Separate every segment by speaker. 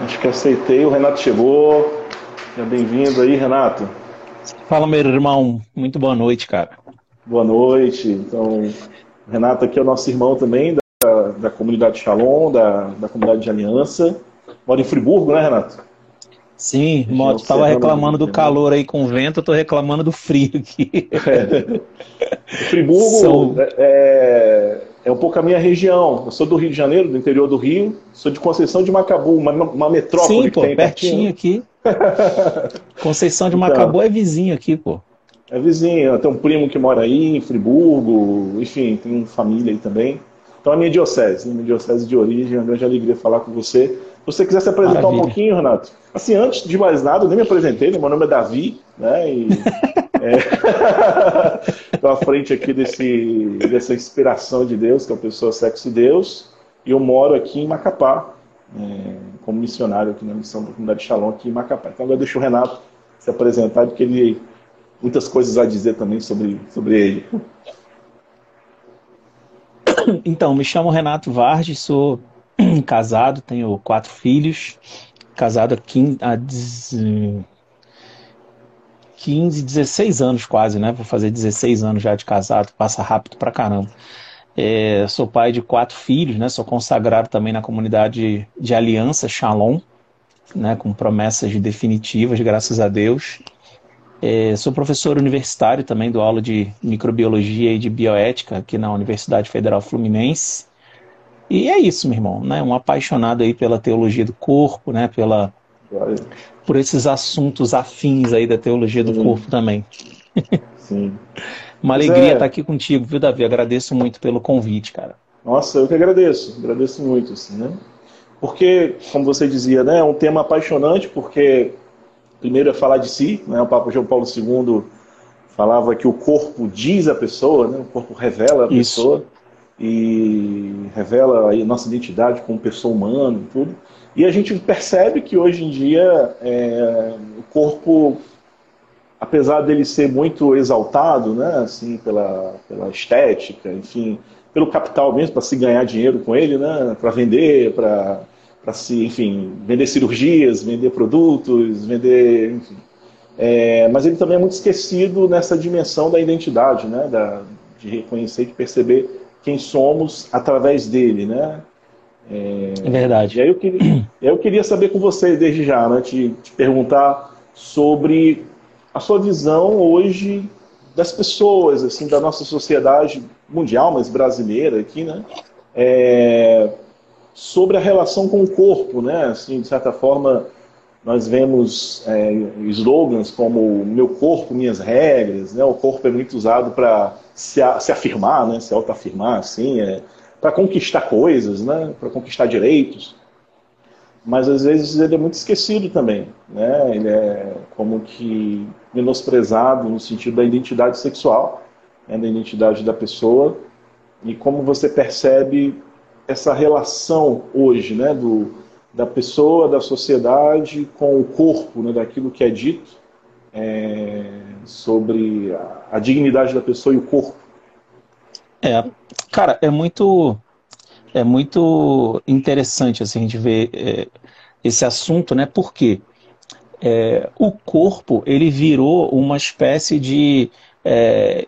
Speaker 1: Acho que aceitei. O Renato chegou. Seja bem-vindo aí, Renato.
Speaker 2: Fala, meu irmão. Muito boa noite, cara.
Speaker 1: Boa noite. Então, o Renato aqui é o nosso irmão também, da, da comunidade Shalom, da, da comunidade de Aliança. Mora em Friburgo, né, Renato?
Speaker 2: Sim, Moto estava reclamando do calor aí com o vento, eu tô reclamando do frio aqui.
Speaker 1: É. Friburgo São... É, é, um pouco a minha região. Eu sou do Rio de Janeiro, do interior do Rio. Sou de Conceição de Macabu, uma, uma metrópole
Speaker 2: Sim, pô,
Speaker 1: tem
Speaker 2: pertinho, aqui. Conceição de Macabu então, é vizinho aqui, pô.
Speaker 1: É vizinho. Tem um primo que mora aí, em Friburgo. Enfim, tem família aí também. Então, a minha diocese, minha diocese de origem. É uma grande alegria falar com você. Você quiser se apresentar Maravilha. um pouquinho, Renato. Assim, antes de mais nada, eu nem me apresentei, né? meu nome é Davi, né? E, é... Estou à frente aqui desse, dessa inspiração de Deus, que é a pessoa sexo de Deus, e eu moro aqui em Macapá, é, como missionário aqui na missão da comunidade Shalom aqui em Macapá. Então agora deixa o Renato se apresentar, porque ele muitas coisas a dizer também sobre, sobre ele.
Speaker 2: Então, me chamo Renato Vardes, sou casado, tenho quatro filhos, casado há 15, há 15, 16 anos quase, né? Vou fazer 16 anos já de casado, passa rápido pra caramba. É, sou pai de quatro filhos, né? Sou consagrado também na comunidade de aliança Shalom, né? Com promessas definitivas, graças a Deus. É, sou professor universitário também, dou aula de microbiologia e de bioética aqui na Universidade Federal Fluminense. E é isso, meu irmão, né? Um apaixonado aí pela teologia do corpo, né? Pela por esses assuntos afins aí da teologia do Sim. corpo também.
Speaker 1: Sim.
Speaker 2: Uma alegria é... estar aqui contigo, viu, Davi? Agradeço muito pelo convite, cara.
Speaker 1: Nossa, eu que agradeço, agradeço muito, assim, né? Porque, como você dizia, né, é um tema apaixonante, porque primeiro é falar de si, né? O Papa João Paulo II falava que o corpo diz a pessoa, né? O corpo revela a pessoa. E revela a nossa identidade como pessoa humana e tudo. E a gente percebe que hoje em dia é, o corpo, apesar dele ser muito exaltado, né, assim, pela, pela estética, enfim, pelo capital mesmo, para se ganhar dinheiro com ele, né, para vender, para para se, enfim, vender cirurgias, vender produtos, vender, enfim. É, mas ele também é muito esquecido nessa dimensão da identidade, né, da, de reconhecer, de perceber quem somos através dele, né?
Speaker 2: É, é verdade.
Speaker 1: E aí eu queria, eu queria saber com você, desde já, né, te, te perguntar sobre a sua visão hoje das pessoas, assim, da nossa sociedade mundial, mas brasileira aqui, né? É, sobre a relação com o corpo, né? Assim, de certa forma, nós vemos é, slogans como meu corpo, minhas regras, né? O corpo é muito usado para se, se, afirmar, né? Se autoafirmar, assim, é, para conquistar coisas, né? Para conquistar direitos. Mas às vezes ele é muito esquecido também, né? Ele é como que menosprezado no sentido da identidade sexual, né? da identidade da pessoa e como você percebe essa relação hoje, né? Do da pessoa, da sociedade com o corpo, né, daquilo que é dito é, sobre a, a, dignidade da pessoa e o corpo.
Speaker 2: É, cara, é muito é muito interessante assim, a gente ver é, esse assunto, né? Porque é, o corpo ele virou uma espécie de é,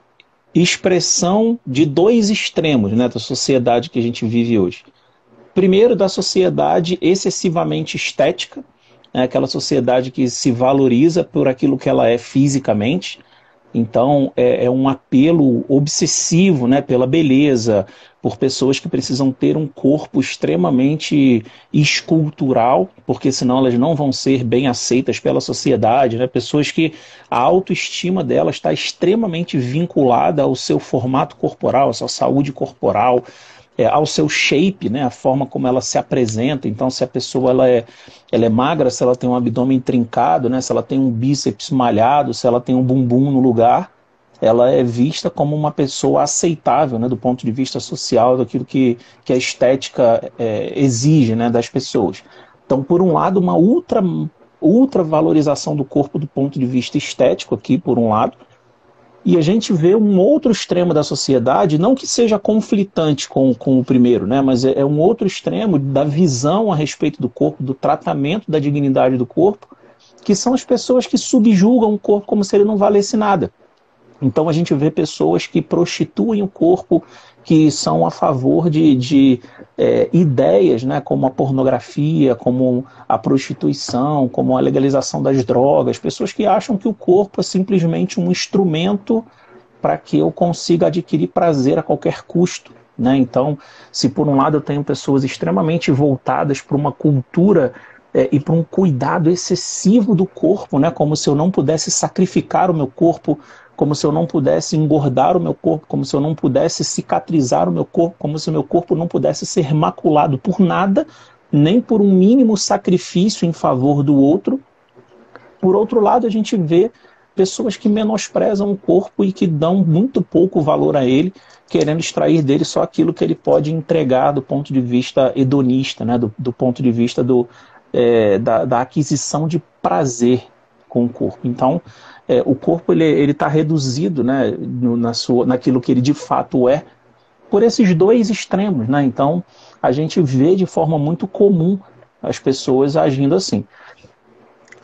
Speaker 2: expressão de dois extremos, né, da sociedade que a gente vive hoje. Primeiro, da sociedade excessivamente estética, né, aquela sociedade que se valoriza por aquilo que ela é fisicamente. Então, é, é um apelo obsessivo né, pela beleza, por pessoas que precisam ter um corpo extremamente escultural, porque senão elas não vão ser bem aceitas pela sociedade, né? Pessoas que a autoestima delas está extremamente vinculada ao seu formato corporal, à sua saúde corporal, é, ao seu shape, né, a forma como ela se apresenta. Então, se a pessoa ela é, ela é magra, se ela tem um abdômen trincado, né, se ela tem um bíceps malhado, se ela tem um bumbum no lugar, ela é vista como uma pessoa aceitável, né, do ponto de vista social, daquilo que, que a estética é, exige, né, das pessoas. Então, por um lado, uma ultra, valorização do corpo do ponto de vista estético aqui, por um lado, E a gente vê um outro extremo da sociedade, não que seja conflitante com, com o primeiro, né? mas é, é um outro extremo da visão a respeito do corpo, do tratamento da dignidade do corpo, que são as pessoas que subjugam o corpo como se ele não valesse nada. Então a gente vê pessoas que prostituem o corpo, que são a favor de, de é, ideias, né, como a pornografia, como a prostituição, como a legalização das drogas, pessoas que acham que o corpo é simplesmente um instrumento para que eu consiga adquirir prazer a qualquer custo. Né? Então, se por um lado eu tenho pessoas extremamente voltadas para uma cultura é, e para um cuidado excessivo do corpo, né? como se eu não pudesse sacrificar o meu corpo como se eu não pudesse engordar o meu corpo, como se eu não pudesse cicatrizar o meu corpo, como se o meu corpo não pudesse ser maculado por nada, nem por um mínimo sacrifício em favor do outro. Por outro lado, a gente vê pessoas que menosprezam o corpo e que dão muito pouco valor a ele, querendo extrair dele só aquilo que ele pode entregar do ponto de vista hedonista, né? do, do ponto de vista do, é, da, da aquisição de prazer com o corpo. Então, é, o corpo ele está reduzido né, no, na sua, naquilo que ele de fato é, por esses dois extremos. Né? Então, a gente vê de forma muito comum as pessoas agindo assim.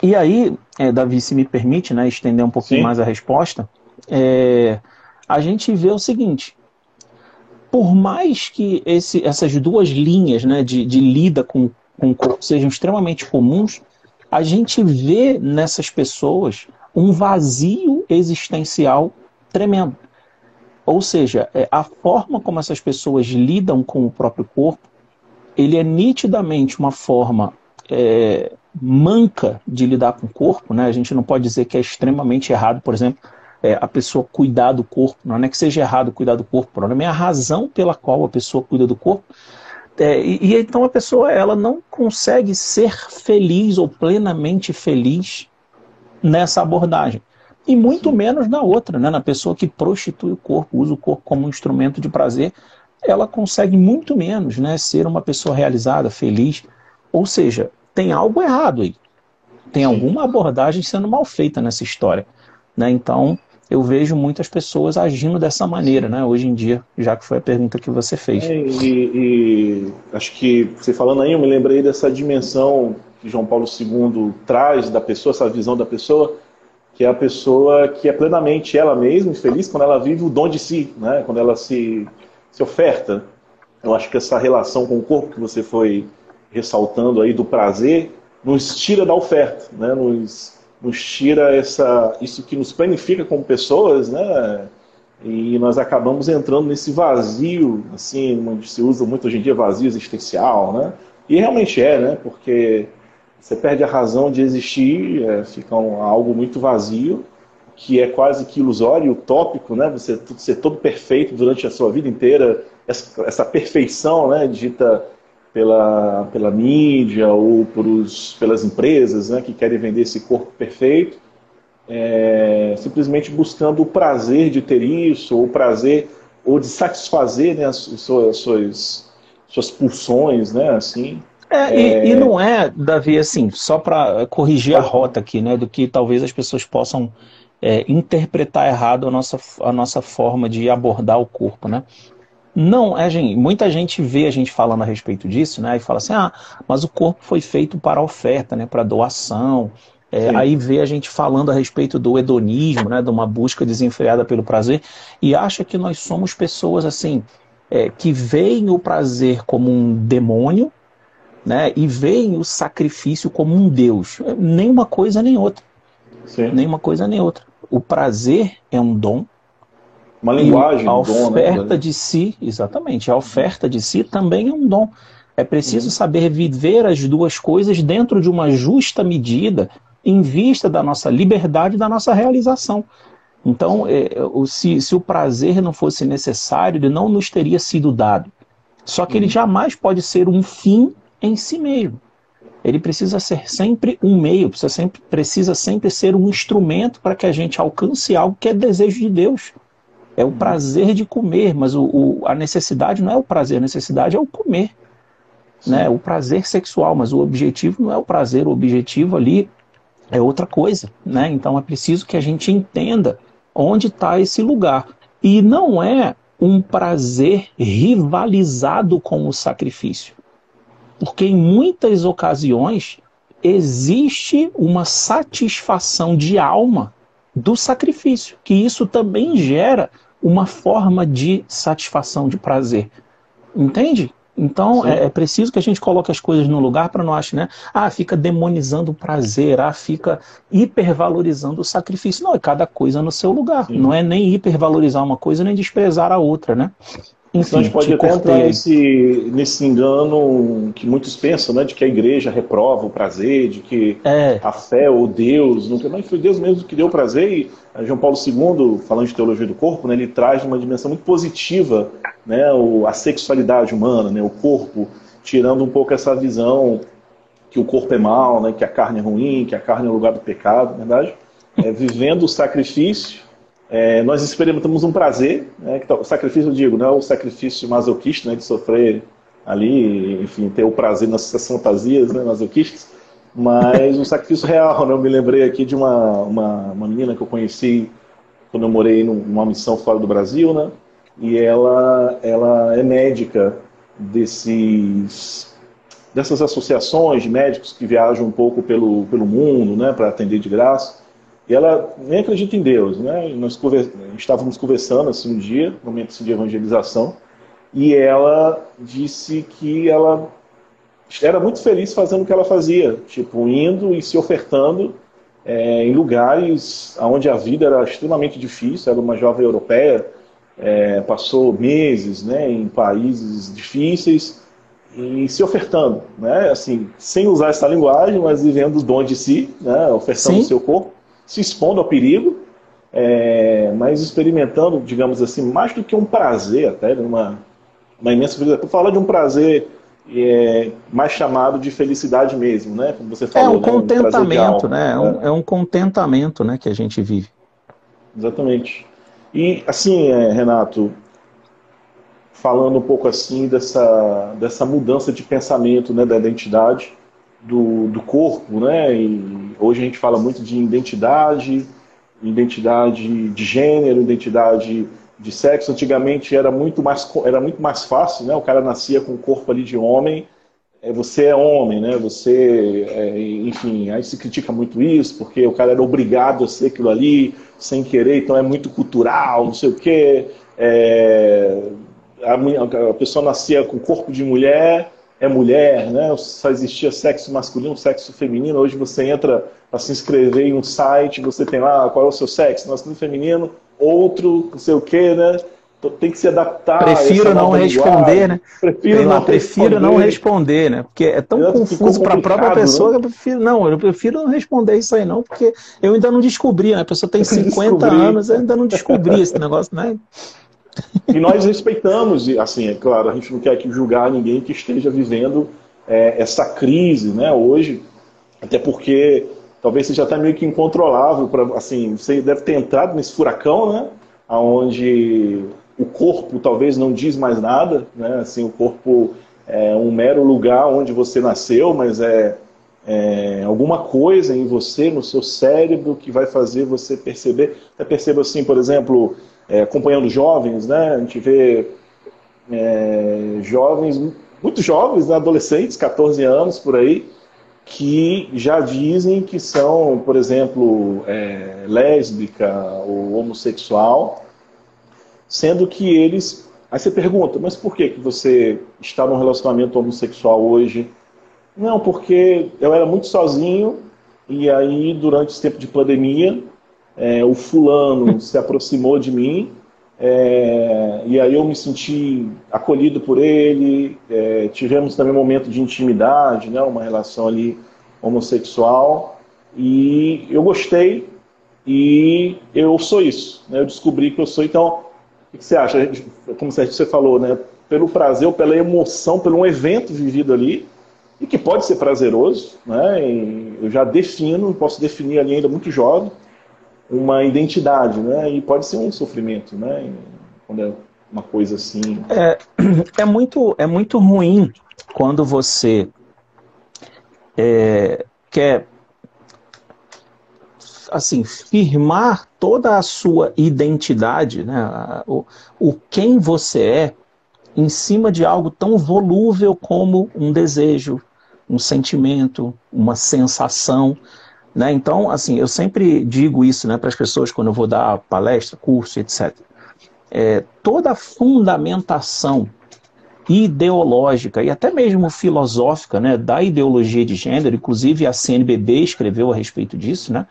Speaker 2: E aí, é, Davi, se me permite né, estender um pouquinho Sim. mais a resposta, é, a gente vê o seguinte: por mais que esse, essas duas linhas né, de, de lida com, com o corpo sejam extremamente comuns, a gente vê nessas pessoas um vazio existencial tremendo. Ou seja, é, a forma como essas pessoas lidam com o próprio corpo, ele é nitidamente uma forma é, manca de lidar com o corpo. Né? A gente não pode dizer que é extremamente errado, por exemplo, é, a pessoa cuidar do corpo. Não é que seja errado cuidar do corpo, o problema é a razão pela qual a pessoa cuida do corpo. É, e, e, então a pessoa ela não consegue ser feliz ou plenamente feliz nessa abordagem. E muito Sim. menos na outra, né? na pessoa que prostitui o corpo, usa o corpo como um instrumento de prazer, ela consegue muito menos né? ser uma pessoa realizada, feliz. Ou seja, tem algo errado aí. Tem Sim. alguma abordagem sendo mal feita nessa história. Né? Então, eu vejo muitas pessoas agindo dessa maneira, né? Hoje em dia, já que foi a pergunta que você fez. É,
Speaker 1: e, e, acho que você falando aí, eu me lembrei dessa dimensão que João Paulo II traz da pessoa, essa visão da pessoa, que é a pessoa que é plenamente ela mesma, feliz quando ela vive o dom de si, né? quando ela se, se oferta. Eu acho que essa relação com o corpo que você foi ressaltando aí do prazer nos tira da oferta, né? nos, nos tira essa, isso que nos planifica como pessoas, né? e nós acabamos entrando nesse vazio, assim, onde se usa muito hoje em dia vazio existencial, né? E realmente é, né? Porque você perde a razão de existir, é, fica um, algo muito vazio, que é quase que ilusório, utópico, né? Você ser todo perfeito durante a sua vida inteira, essa, essa perfeição, né? Dita pela, pela mídia ou os, pelas empresas, né? Que querem vender esse corpo perfeito, é, simplesmente buscando o prazer de ter isso, ou o prazer ou de satisfazer né, as, suas, suas, suas pulsões, né? Assim.
Speaker 2: É, é... E, e, não é, Davi, assim, só para corrigir a rota aqui, né, do que talvez as pessoas possam é, interpretar errado a nossa, a nossa forma de abordar o corpo, né? Não, é, gente, muita gente vê a gente falando a respeito disso, né? E fala assim, ah, mas o corpo foi feito para oferta, né? Para doação. É, aí vê a gente falando a respeito do hedonismo, né? De uma busca desenfreada pelo prazer e acha que nós somos pessoas assim é, que veem o prazer como um demônio né? E veem o sacrifício como um Deus. Nem uma coisa nem outra. Sim. Nem uma coisa nem outra. O prazer é um dom.
Speaker 1: Uma linguagem,
Speaker 2: a oferta dom, né? de si, exatamente, a oferta de si também é um dom. É preciso uhum. saber viver as duas coisas dentro de uma justa medida, em vista da nossa liberdade e da nossa realização. Então, é, se, se o prazer não fosse necessário, ele não nos teria sido dado. Só que ele uhum. jamais pode ser um fim em si mesmo. Ele precisa ser sempre um meio, precisa sempre, precisa sempre ser um instrumento para que a gente alcance algo que é desejo de Deus. É o prazer de comer, mas o, o, a necessidade não é o prazer, a necessidade é o comer. Né? O prazer sexual, mas o objetivo não é o prazer, o objetivo ali é outra coisa. Né? Então é preciso que a gente entenda onde está esse lugar. E não é um prazer rivalizado com o sacrifício. Porque em muitas ocasiões existe uma satisfação de alma do sacrifício, que isso também gera uma forma de satisfação, de prazer. Entende? Então é, é, preciso que a gente coloque as coisas no lugar para não achar, né? Ah, fica demonizando o prazer, ah, fica hipervalorizando o sacrifício. Não, é cada coisa no seu lugar. Sim. Não é nem hipervalorizar uma coisa nem desprezar a outra, né?
Speaker 1: Enfim, então a gente pode até entrar nesse, nesse engano que muitos pensam, né? De que a igreja reprova o prazer, de que é. a fé ou Deus, nunca mais foi Deus mesmo que deu o prazer. E João Paulo II, falando de teologia do corpo, né, ele traz uma dimensão muito positiva né, o, a sexualidade humana, né, o corpo, tirando um pouco essa visão que o corpo é mal, né, que a carne é ruim, que a carne é o lugar do pecado, verdade? É, vivendo o sacrifício é, nós experimentamos um prazer, né, tá, o sacrifício, eu digo, não é o sacrifício masoquista, né, de sofrer ali, enfim, ter o prazer nas fantasias né, masoquistas, mas um sacrifício real. Né, eu me lembrei aqui de uma, uma, uma menina que eu conheci quando eu morei numa missão fora do Brasil, né, e ela, ela é médica desses, dessas associações de médicos que viajam um pouco pelo, pelo mundo né, para atender de graça. E ela nem acredita em Deus, né? Nós conversa, estávamos conversando assim um dia, momento assim, de evangelização, e ela disse que ela era muito feliz fazendo o que ela fazia, tipo indo e se ofertando é, em lugares onde a vida era extremamente difícil. Era uma jovem europeia, é, passou meses, né, em países difíceis e se ofertando, né? Assim, sem usar essa linguagem, mas vivendo o dom de si, né? Ofertando o seu corpo se expondo ao perigo, é, mas experimentando, digamos assim, mais do que um prazer, até uma, uma imensa felicidade. Falar de um prazer é, mais chamado de felicidade mesmo, né? Como você falou.
Speaker 2: É um né? contentamento, um né? É, um, é um contentamento, né, que a gente vive.
Speaker 1: Exatamente. E assim, é, Renato, falando um pouco assim dessa, dessa mudança de pensamento, né, da identidade do, do corpo, né? E Hoje a gente fala muito de identidade, identidade de gênero, identidade de sexo. Antigamente era muito mais, era muito mais fácil, né? O cara nascia com o corpo ali de homem, é, você é homem, né? Você, é, enfim, aí se critica muito isso, porque o cara era obrigado a ser aquilo ali, sem querer, então é muito cultural, não sei o quê. É, a, a pessoa nascia com o corpo de mulher, é mulher, né? Só existia sexo masculino, sexo feminino. Hoje você entra para se inscrever em um site, você tem lá qual é o seu sexo, masculino, feminino, outro, não sei o quê, né? Então, tem que se adaptar.
Speaker 2: Prefiro não responder, né? Prefiro, não, prefiro responder. não responder, né? Porque é tão confuso para a própria pessoa né? que eu prefiro não, eu prefiro não responder isso aí não, porque eu ainda não descobri, né? A pessoa tem 50 anos, eu ainda não descobri esse negócio, né?
Speaker 1: E nós respeitamos, assim, é claro, a gente não quer aqui julgar ninguém que esteja vivendo é, essa crise, né, hoje, até porque talvez seja até meio que incontrolável, para assim, você deve ter entrado nesse furacão, né, onde o corpo talvez não diz mais nada, né, assim, o corpo é um mero lugar onde você nasceu, mas é, é, alguma coisa em você, no seu cérebro, que vai fazer você perceber. Até percebo assim, por exemplo, é, acompanhando jovens, né? A gente vê é, jovens, muito jovens, né? adolescentes, 14 anos por aí, que já dizem que são, por exemplo, é, lésbica ou homossexual, sendo que eles. Aí você pergunta, mas por que, que você está num relacionamento homossexual hoje? Não, porque eu era muito sozinho e aí, durante esse tempo de pandemia, é, o fulano se aproximou de mim é, e aí eu me senti acolhido por ele, é, tivemos também um momento de intimidade, né, uma relação ali homossexual e eu gostei e eu sou isso, né, eu descobri que eu sou, então o que você acha? Como você falou, né, pelo prazer ou pela emoção, pelo um evento vivido ali, e que pode ser prazeroso, né, eu já defino, posso definir ali ainda muito jovem, uma identidade, né? E pode ser um sofrimento, né? Quando é uma coisa assim.
Speaker 2: É, é muito, é muito ruim quando você é, quer assim, firmar toda a sua identidade, né, o, o quem você é, em cima de algo tão volúvel como um desejo, um sentimento, uma sensação. Né? Então, assim, eu sempre digo isso né, para as pessoas quando eu vou dar palestra, curso, etc. É, toda a fundamentação ideológica e até mesmo filosófica né, da ideologia de gênero, inclusive a CNBB escreveu a respeito disso, né,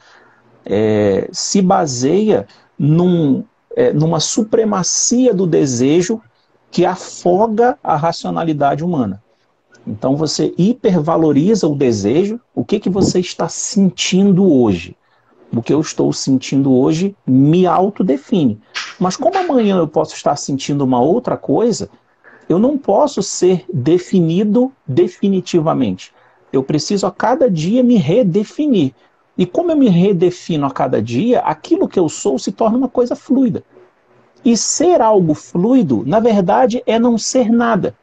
Speaker 2: é, se baseia num, é, numa supremacia do desejo que afoga a racionalidade humana. Então você hipervaloriza o desejo, o que, que você está sentindo hoje. O que eu estou sentindo hoje me autodefine. Mas como amanhã eu posso estar sentindo uma outra coisa, eu não posso ser definido definitivamente. Eu preciso a cada dia me redefinir. E como eu me redefino a cada dia, aquilo que eu sou se torna uma coisa fluida. E ser algo fluido, na verdade, é não ser nada.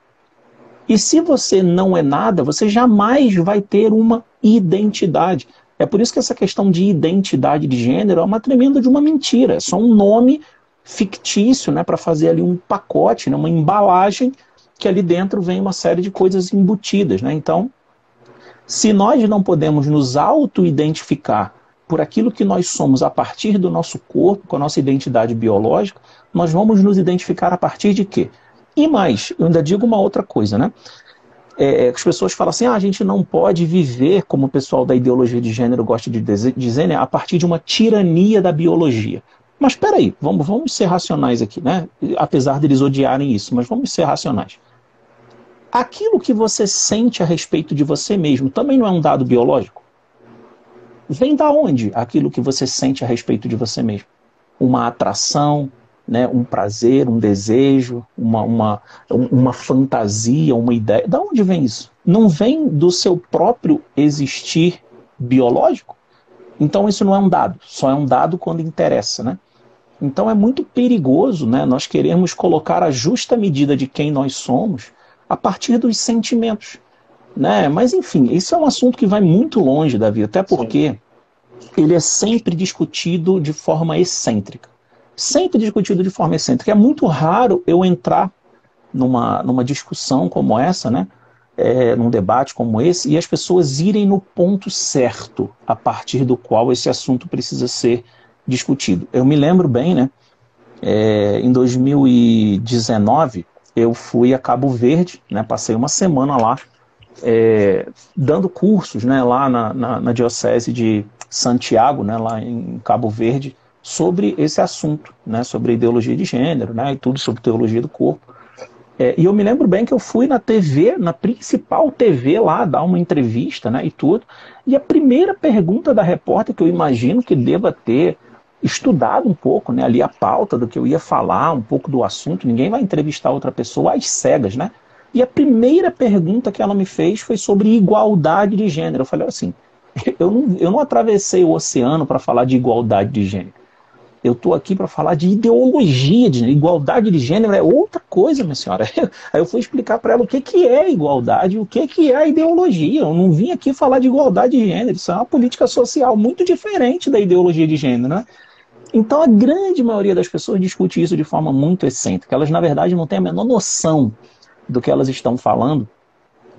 Speaker 2: E se você não é nada, você jamais vai ter uma identidade. É por isso que essa questão de identidade de gênero é uma tremenda de uma mentira. É só um nome fictício, né, para fazer ali um pacote, né, uma embalagem que ali dentro vem uma série de coisas embutidas, né? Então, se nós não podemos nos auto-identificar por aquilo que nós somos a partir do nosso corpo, com a nossa identidade biológica, nós vamos nos identificar a partir de quê? E mais, eu ainda digo uma outra coisa, né? É, é as pessoas falam assim, ah, a gente não pode viver, como o pessoal da ideologia de gênero gosta de dizer, né, a partir de uma tirania da biologia. Mas espera aí, vamos, vamos ser racionais aqui, né? Apesar deles odiarem isso, mas vamos ser racionais. Aquilo que você sente a respeito de você mesmo também não é um dado biológico? Vem da onde aquilo que você sente a respeito de você mesmo? Uma atração, né, um prazer, um desejo, uma, uma, uma fantasia, uma ideia. Da onde vem isso? Não vem do seu próprio existir biológico? Então isso não é um dado, só é um dado quando interessa, né? Então é muito perigoso, né? Nós queremos colocar a justa medida de quem nós somos a partir dos sentimentos, né? Mas enfim, isso é um assunto que vai muito longe, Davi, até porque Sim. ele é sempre discutido de forma excêntrica sempre discutido de forma excêntrica. É muito raro eu entrar numa, numa discussão como essa, né? É, num debate como esse, e as pessoas irem no ponto certo a partir do qual esse assunto precisa ser discutido. Eu me lembro bem, né? É, em 2019, eu fui a Cabo Verde, né? Passei uma semana lá, é, dando cursos, né? Lá na, na, na Diocese de Santiago, né? Lá em Cabo Verde, sobre esse assunto, né, sobre ideologia de gênero, né, e tudo sobre teologia do corpo. É, e eu me lembro bem que eu fui na TV, na principal TV lá, dar uma entrevista, né, e tudo. E a primeira pergunta da repórter que eu imagino que deva ter estudado um pouco, né, ali a pauta do que eu ia falar, um pouco do assunto. Ninguém vai entrevistar outra pessoa às cegas, né? E a primeira pergunta que ela me fez foi sobre igualdade de gênero. Eu falei assim, eu não, eu não atravessei o oceano para falar de igualdade de gênero. Eu estou aqui para falar de ideologia de igualdade de gênero é outra coisa, minha senhora. Aí eu fui explicar para ela o que, que é igualdade, o que, que é ideologia. Eu não vim aqui falar de igualdade de gênero. Isso é uma política social muito diferente da ideologia de gênero, né? Então a grande maioria das pessoas discute isso de forma muito excêntrica. Elas, na verdade, não têm a menor noção do que elas estão falando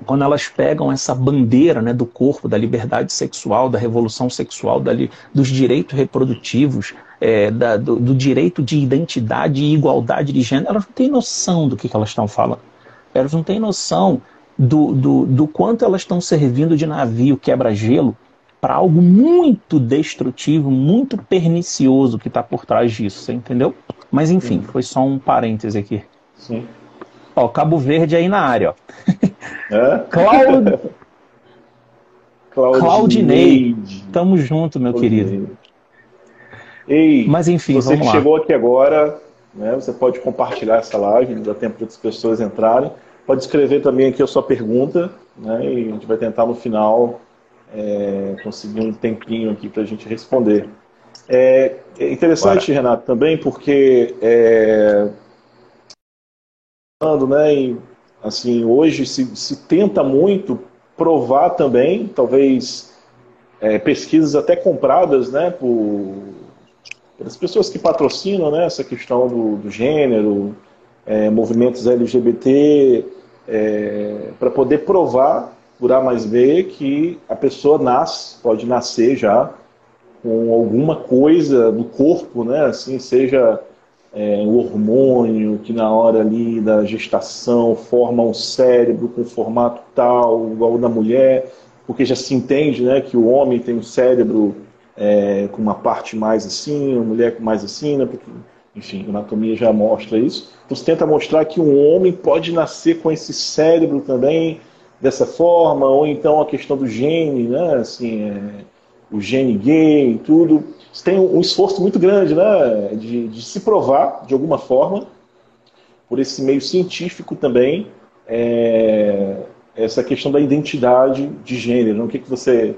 Speaker 2: quando elas pegam essa bandeira né, do corpo, da liberdade sexual, da revolução sexual, da, dos direitos reprodutivos, é, da, do, do, direito de identidade e igualdade de gênero, elas não têm noção do que, que elas estão falando. Elas não têm noção do, do, do quanto elas estão servindo de navio quebra-gelo para algo muito destrutivo, muito pernicioso que está por trás disso, você entendeu? Mas enfim, foi só um parêntese aqui. Sim. Ó, Cabo Verde aí na área, ó. É? Claud... Claudinei. Tamo junto, meu Claudinei. querido.
Speaker 1: Ei, Mas enfim, você que lá. chegou aqui agora, né, você pode compartilhar essa live, dá tempo de outras pessoas entrarem. Pode escrever também aqui a sua pergunta, né, e a gente vai tentar no final é, conseguir um tempinho aqui para a gente responder. É, é interessante, Bora. Renato, também porque é, né, em, assim, hoje se, se tenta muito provar também, talvez é, pesquisas até compradas né, por, pelas pessoas que patrocinam né, essa questão do, do gênero, é, movimentos LGBT, é, para poder provar por A mais B que a pessoa nasce, pode nascer já com alguma coisa do corpo, né, assim, seja é, um hormônio que na hora ali da gestação forma um cérebro com formato tal, igual o da mulher, porque já se entende né, que o homem tem um cérebro é, com uma parte mais assim, a mulher com mais assim, né, porque, enfim, a anatomia já mostra isso. Então você tenta mostrar que um homem pode nascer com esse cérebro também dessa forma, ou então a questão do gene, né, assim, é, o gene gay e tudo. Tem um esforço muito grande né, de, de se provar, de alguma forma, por esse meio científico também, é, essa questão da identidade de gênero. O que, que você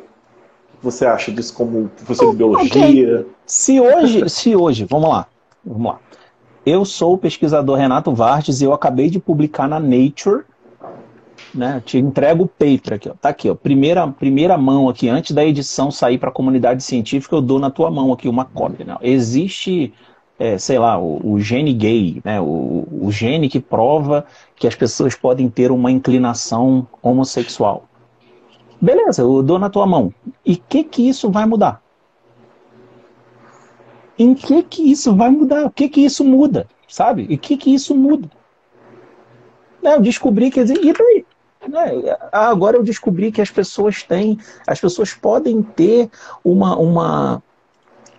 Speaker 1: que você acha disso como professor de biologia? Okay.
Speaker 2: Se hoje, se hoje, vamos lá, vamos lá. Eu sou o pesquisador Renato Vartes e eu acabei de publicar na Nature, né? Te entrego o paper aqui, ó. Tá aqui, ó. Primeira, primeira mão aqui, antes da edição sair para a comunidade científica, eu dou na tua mão aqui uma cópia. Né? Existe é, sei lá, o, o, gene gay, né? O, o gene que prova que as pessoas podem ter uma inclinação homossexual. Beleza, eu dou na tua mão. E o que que isso vai mudar? Em que que isso vai mudar? O que que isso muda? Sabe? E o que que isso muda? Né, eu descobri que... E daí? Né? Agora eu descobri que as pessoas têm... As pessoas podem ter uma... uma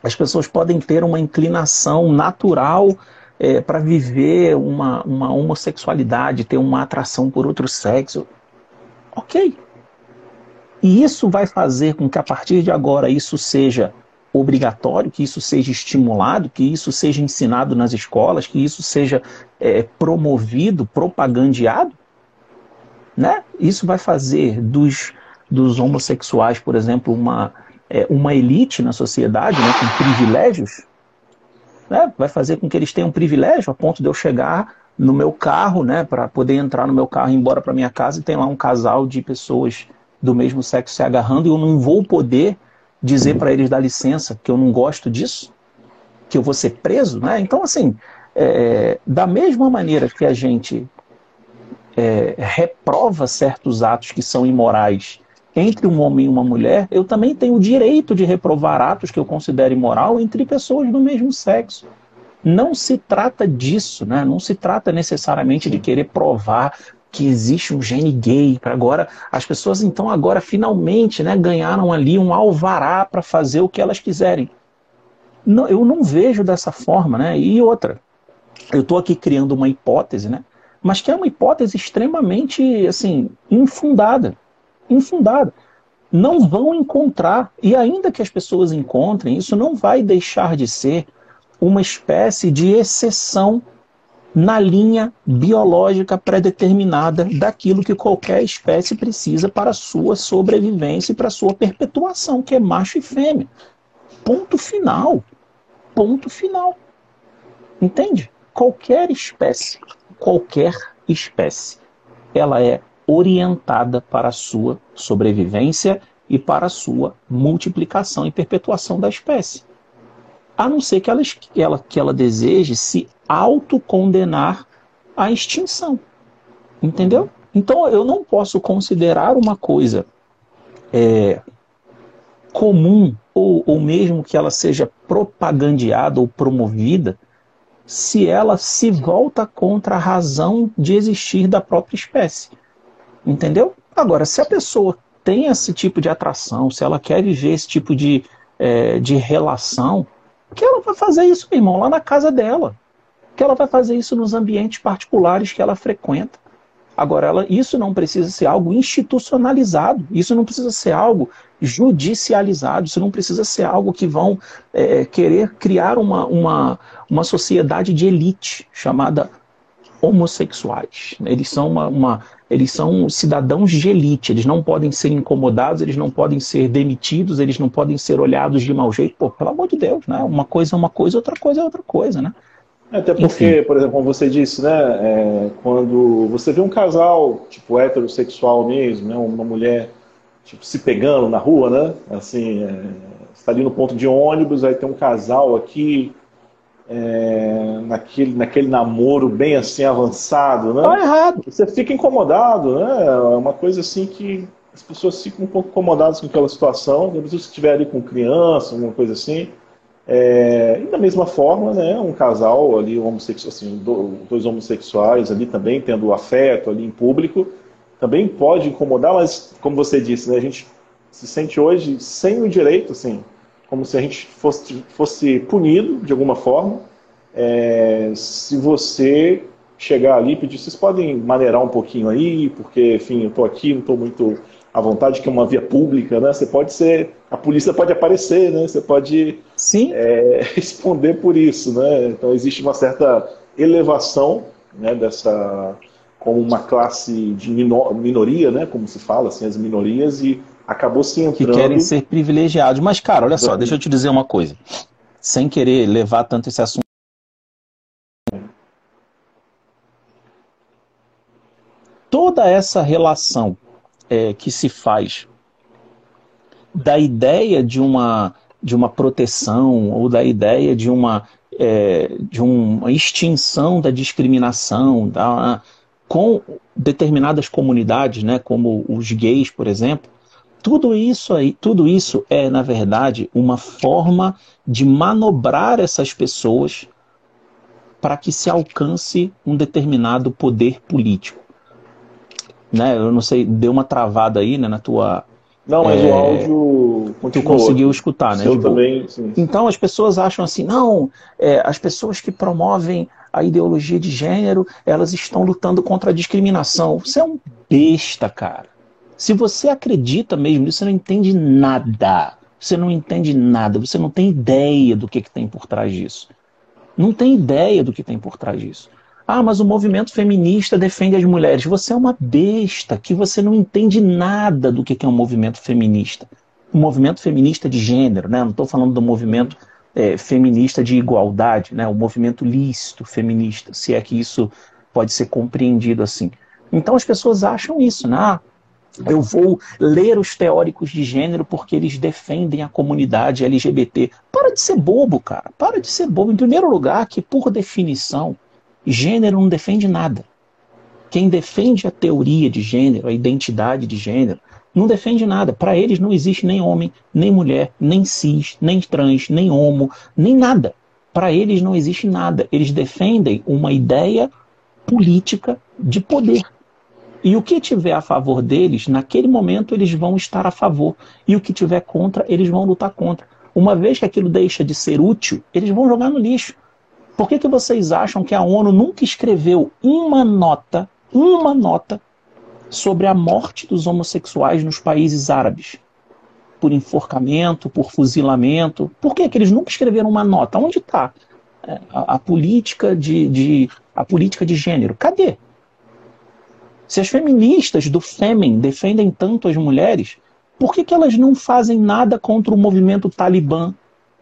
Speaker 2: as pessoas podem ter uma inclinação natural é, para viver uma, uma homossexualidade, ter uma atração por outro sexo. Ok. E isso vai fazer com que a partir de agora isso seja obrigatório, que isso seja estimulado, que isso seja ensinado nas escolas, que isso seja é, promovido, propagandeado? Né? Isso vai fazer dos, dos homossexuais, por exemplo, uma, é, uma elite na sociedade, né, com privilégios, né, vai fazer com que eles tenham privilégio a ponto de eu chegar no meu carro, né, para poder entrar no meu carro e ir embora para minha casa e tem lá um casal de pessoas do mesmo sexo se agarrando e eu não vou poder dizer para eles dar licença que eu não gosto disso, que eu vou ser preso, né? Então assim, é, da mesma maneira que a gente é, reprova certos atos que são imorais entre um homem e uma mulher, eu também tenho o direito de reprovar atos que eu considero imoral entre pessoas do mesmo sexo. Não se trata disso, né? não se trata necessariamente de querer provar que existe um gene gay. Agora, as pessoas então agora finalmente né, ganharam ali um alvará para fazer o que elas quiserem. Não, eu não vejo dessa forma, né? E outra, eu estou aqui criando uma hipótese, né? Mas que é uma hipótese extremamente assim infundada infundada. Não vão encontrar, e ainda que as pessoas encontrem, isso não vai deixar de ser uma espécie de exceção na linha biológica pré-determinada daquilo que qualquer espécie precisa para a sua sobrevivência e para a sua perpetuação, que é macho e fêmea. Ponto final. Ponto final. Entende? Qualquer espécie, qualquer espécie, ela é orientada para a sua sobrevivência e para a sua multiplicação e perpetuação da espécie. A não ser que ela, ela, que ela deseje se autocondenar à extinção. Entendeu? Então eu não posso considerar uma coisa é, comum ou, ou mesmo que ela seja propagandeada ou promovida se ela se volta contra a razão de existir da própria espécie. Entendeu? Agora, se a pessoa tem esse tipo de atração, se ela quer viver esse tipo de, é, de relação, que ela vai fazer isso, meu irmão, lá na casa dela. Que ela vai fazer isso nos ambientes particulares que ela frequenta. Agora, ela, isso não precisa ser algo institucionalizado, isso não precisa ser algo judicializado, isso não precisa ser algo que vão é, querer criar uma, uma, uma sociedade de elite chamada homossexuais. Eles são uma, uma, eles são cidadãos de elite, eles não podem ser incomodados, eles não podem ser demitidos, eles não podem ser olhados de mau jeito. Pô, pelo amor de Deus, né? Uma coisa é uma coisa, outra coisa é outra coisa, né?
Speaker 1: Até porque, Enfim. por exemplo, como você disse, né? É, quando você vê um casal, tipo, heterossexual mesmo, né? Uma mulher tipo, se pegando na rua, né? Assim, é, está ali no ponto de ônibus, aí tem um casal aqui, é, naquele, naquele namoro bem assim avançado, né?
Speaker 2: Tá errado.
Speaker 1: Você fica incomodado, né? É uma coisa assim que as pessoas ficam um pouco incomodadas com aquela situação, se estiver ali com criança, alguma coisa assim. É, e da mesma forma, né, um casal ali, homossexual, assim, dois homossexuais ali também tendo afeto ali em público, também pode incomodar, mas como você disse, né, a gente se sente hoje sem o direito, assim, como se a gente fosse, fosse punido de alguma forma. É, se você chegar ali e pedir, vocês podem maneirar um pouquinho aí, porque, enfim, eu estou aqui, não estou muito à vontade, que é uma via pública, né? Você pode ser, a polícia pode aparecer, né? Você pode
Speaker 2: Sim.
Speaker 1: É, responder por isso, né? Então existe uma certa elevação, né? Dessa como uma classe de minoria, né? Como se fala, assim, as minorias e acabou se entrando...
Speaker 2: Que querem ser privilegiados. Mas, cara, olha só, deixa eu te dizer uma coisa. Sem querer levar tanto esse assunto. Toda essa relação é, que se faz da ideia de uma, de uma proteção ou da ideia de uma, é, de uma extinção da discriminação da, com determinadas comunidades, né, como os gays, por exemplo, tudo isso aí, tudo isso é, na verdade, uma forma de manobrar essas pessoas para que se alcance um determinado poder político. Né? Eu não sei, deu uma travada aí né, na tua.
Speaker 1: Não, mas é, o áudio continuou. Tu
Speaker 2: conseguiu escutar, né?
Speaker 1: Eu também. Sim.
Speaker 2: Então as pessoas acham assim, não, é, as pessoas que promovem a ideologia de gênero, elas estão lutando contra a discriminação. Você é um besta, cara. Se você acredita mesmo nisso, você não entende nada. Você não entende nada, você não tem ideia do que, que tem por trás disso. Não tem ideia do que tem por trás disso. Ah, mas o movimento feminista defende as mulheres. Você é uma besta que você não entende nada do que é um movimento feminista. O movimento feminista de gênero, né? Não estou falando do movimento é, feminista de igualdade, né? O movimento lícito feminista, se é que isso pode ser compreendido assim. Então as pessoas acham isso, né? Ah, eu vou ler os teóricos de gênero porque eles defendem a comunidade LGBT. Para de ser bobo, cara. Para de ser bobo. Em primeiro lugar, que por definição, gênero não defende nada. Quem defende a teoria de gênero, a identidade de gênero, não defende nada. Para eles não existe nem homem, nem mulher, nem cis, nem trans, nem homo, nem nada. Para eles não existe nada. Eles defendem uma ideia política de poder. E o que tiver a favor deles, naquele momento eles vão estar a favor. E o que tiver contra, eles vão lutar contra. Uma vez que aquilo deixa de ser útil, eles vão jogar no lixo. Por que, que vocês acham que a ONU nunca escreveu uma nota, uma nota, sobre a morte dos homossexuais nos países árabes? Por enforcamento, por fuzilamento. Por que, que eles nunca escreveram uma nota? Onde está é, a, a, política de, de, a política de gênero? Cadê? Se as feministas do Fêmen defendem tanto as mulheres, por que, que elas não fazem nada contra o movimento talibã,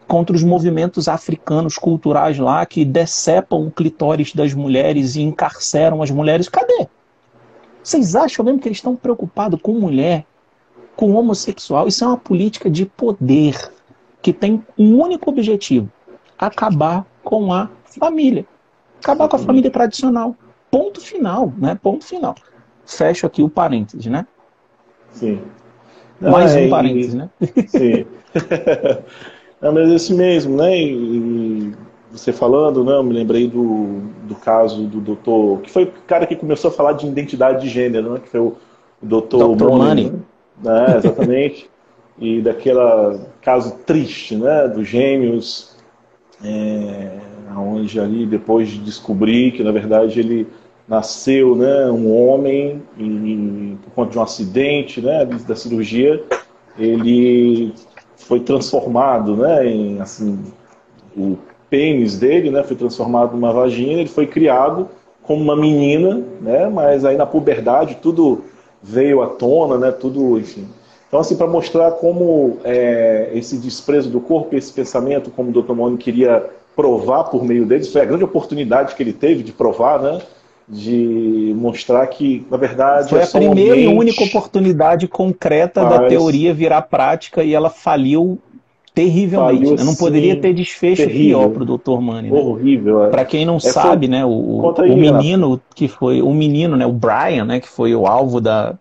Speaker 2: contra os movimentos africanos culturais lá que decepam o clitóris das mulheres e encarceram as mulheres? Cadê? Vocês acham mesmo que eles estão preocupados com mulher, com homossexual? Isso é uma política de poder que tem um único objetivo: acabar com a família. Acabar com a família tradicional. Ponto final, né? Ponto final fecho aqui o parênteses, né?
Speaker 1: Sim.
Speaker 2: Mais um parênteses, e... né?
Speaker 1: Sim. Mas é esse mesmo, né? E você falando, né? Eu me lembrei do, do caso do doutor, que foi o cara que começou a falar de identidade de gênero, né? Que foi o, o doutor
Speaker 2: Dr. Money.
Speaker 1: Né? É, exatamente. e daquele caso triste, né? Dos gêmeos, é, onde ali depois de descobrir que na verdade ele nasceu né, um homem e, por conta de um acidente né, da cirurgia, ele foi transformado né, em assim, o pênis dele né, foi transformado numa vagina, ele foi criado como uma menina, né, mas aí na puberdade tudo veio à tona, né, tudo, enfim. Então, assim, para mostrar como é, esse desprezo do corpo, esse pensamento, como o Dr. Moni queria provar por meio deles, foi a grande oportunidade que ele teve de provar, né? De mostrar que, na verdade,
Speaker 2: foi
Speaker 1: é
Speaker 2: a primeira um e única oportunidade concreta Mas... da teoria virar prática e ela faliu terrivelmente. Faliu, né? Não poderia ter desfecho terrível. pior para o Dr. Mani.
Speaker 1: Né? Horrível. É.
Speaker 2: Para quem não é, sabe, foi... né, o, o menino que foi o menino, né, o Brian, né, que foi o alvo da,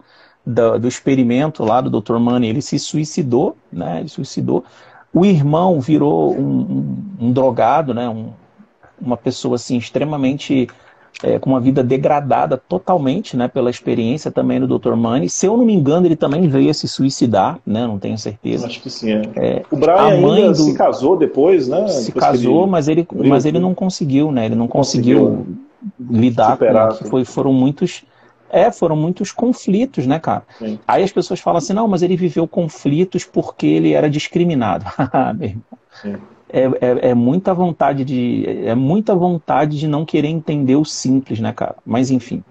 Speaker 2: da do experimento lá do Dr. Mani, ele se suicidou, né? Ele suicidou. O irmão virou um, um, um drogado, né? Um, uma pessoa assim extremamente é, com uma vida degradada totalmente, né, pela experiência também do Dr. Money. Se eu não me engano, ele também veio a se suicidar, né, não tenho certeza.
Speaker 1: Acho que sim. É. É, o Brian a mãe ainda do... se casou depois, né?
Speaker 2: Se depois casou, ele... mas ele, mas ele não conseguiu, né? Ele não conseguiu, conseguiu lidar superar, com foi, foram muitos é, foram muitos conflitos, né, cara? Sim. Aí as pessoas falam assim, não, mas ele viveu conflitos porque ele era discriminado. Meu irmão. Sim é, é, é, muita vontade de é muita vontade de não querer entender o simples, né, cara? Mas enfim.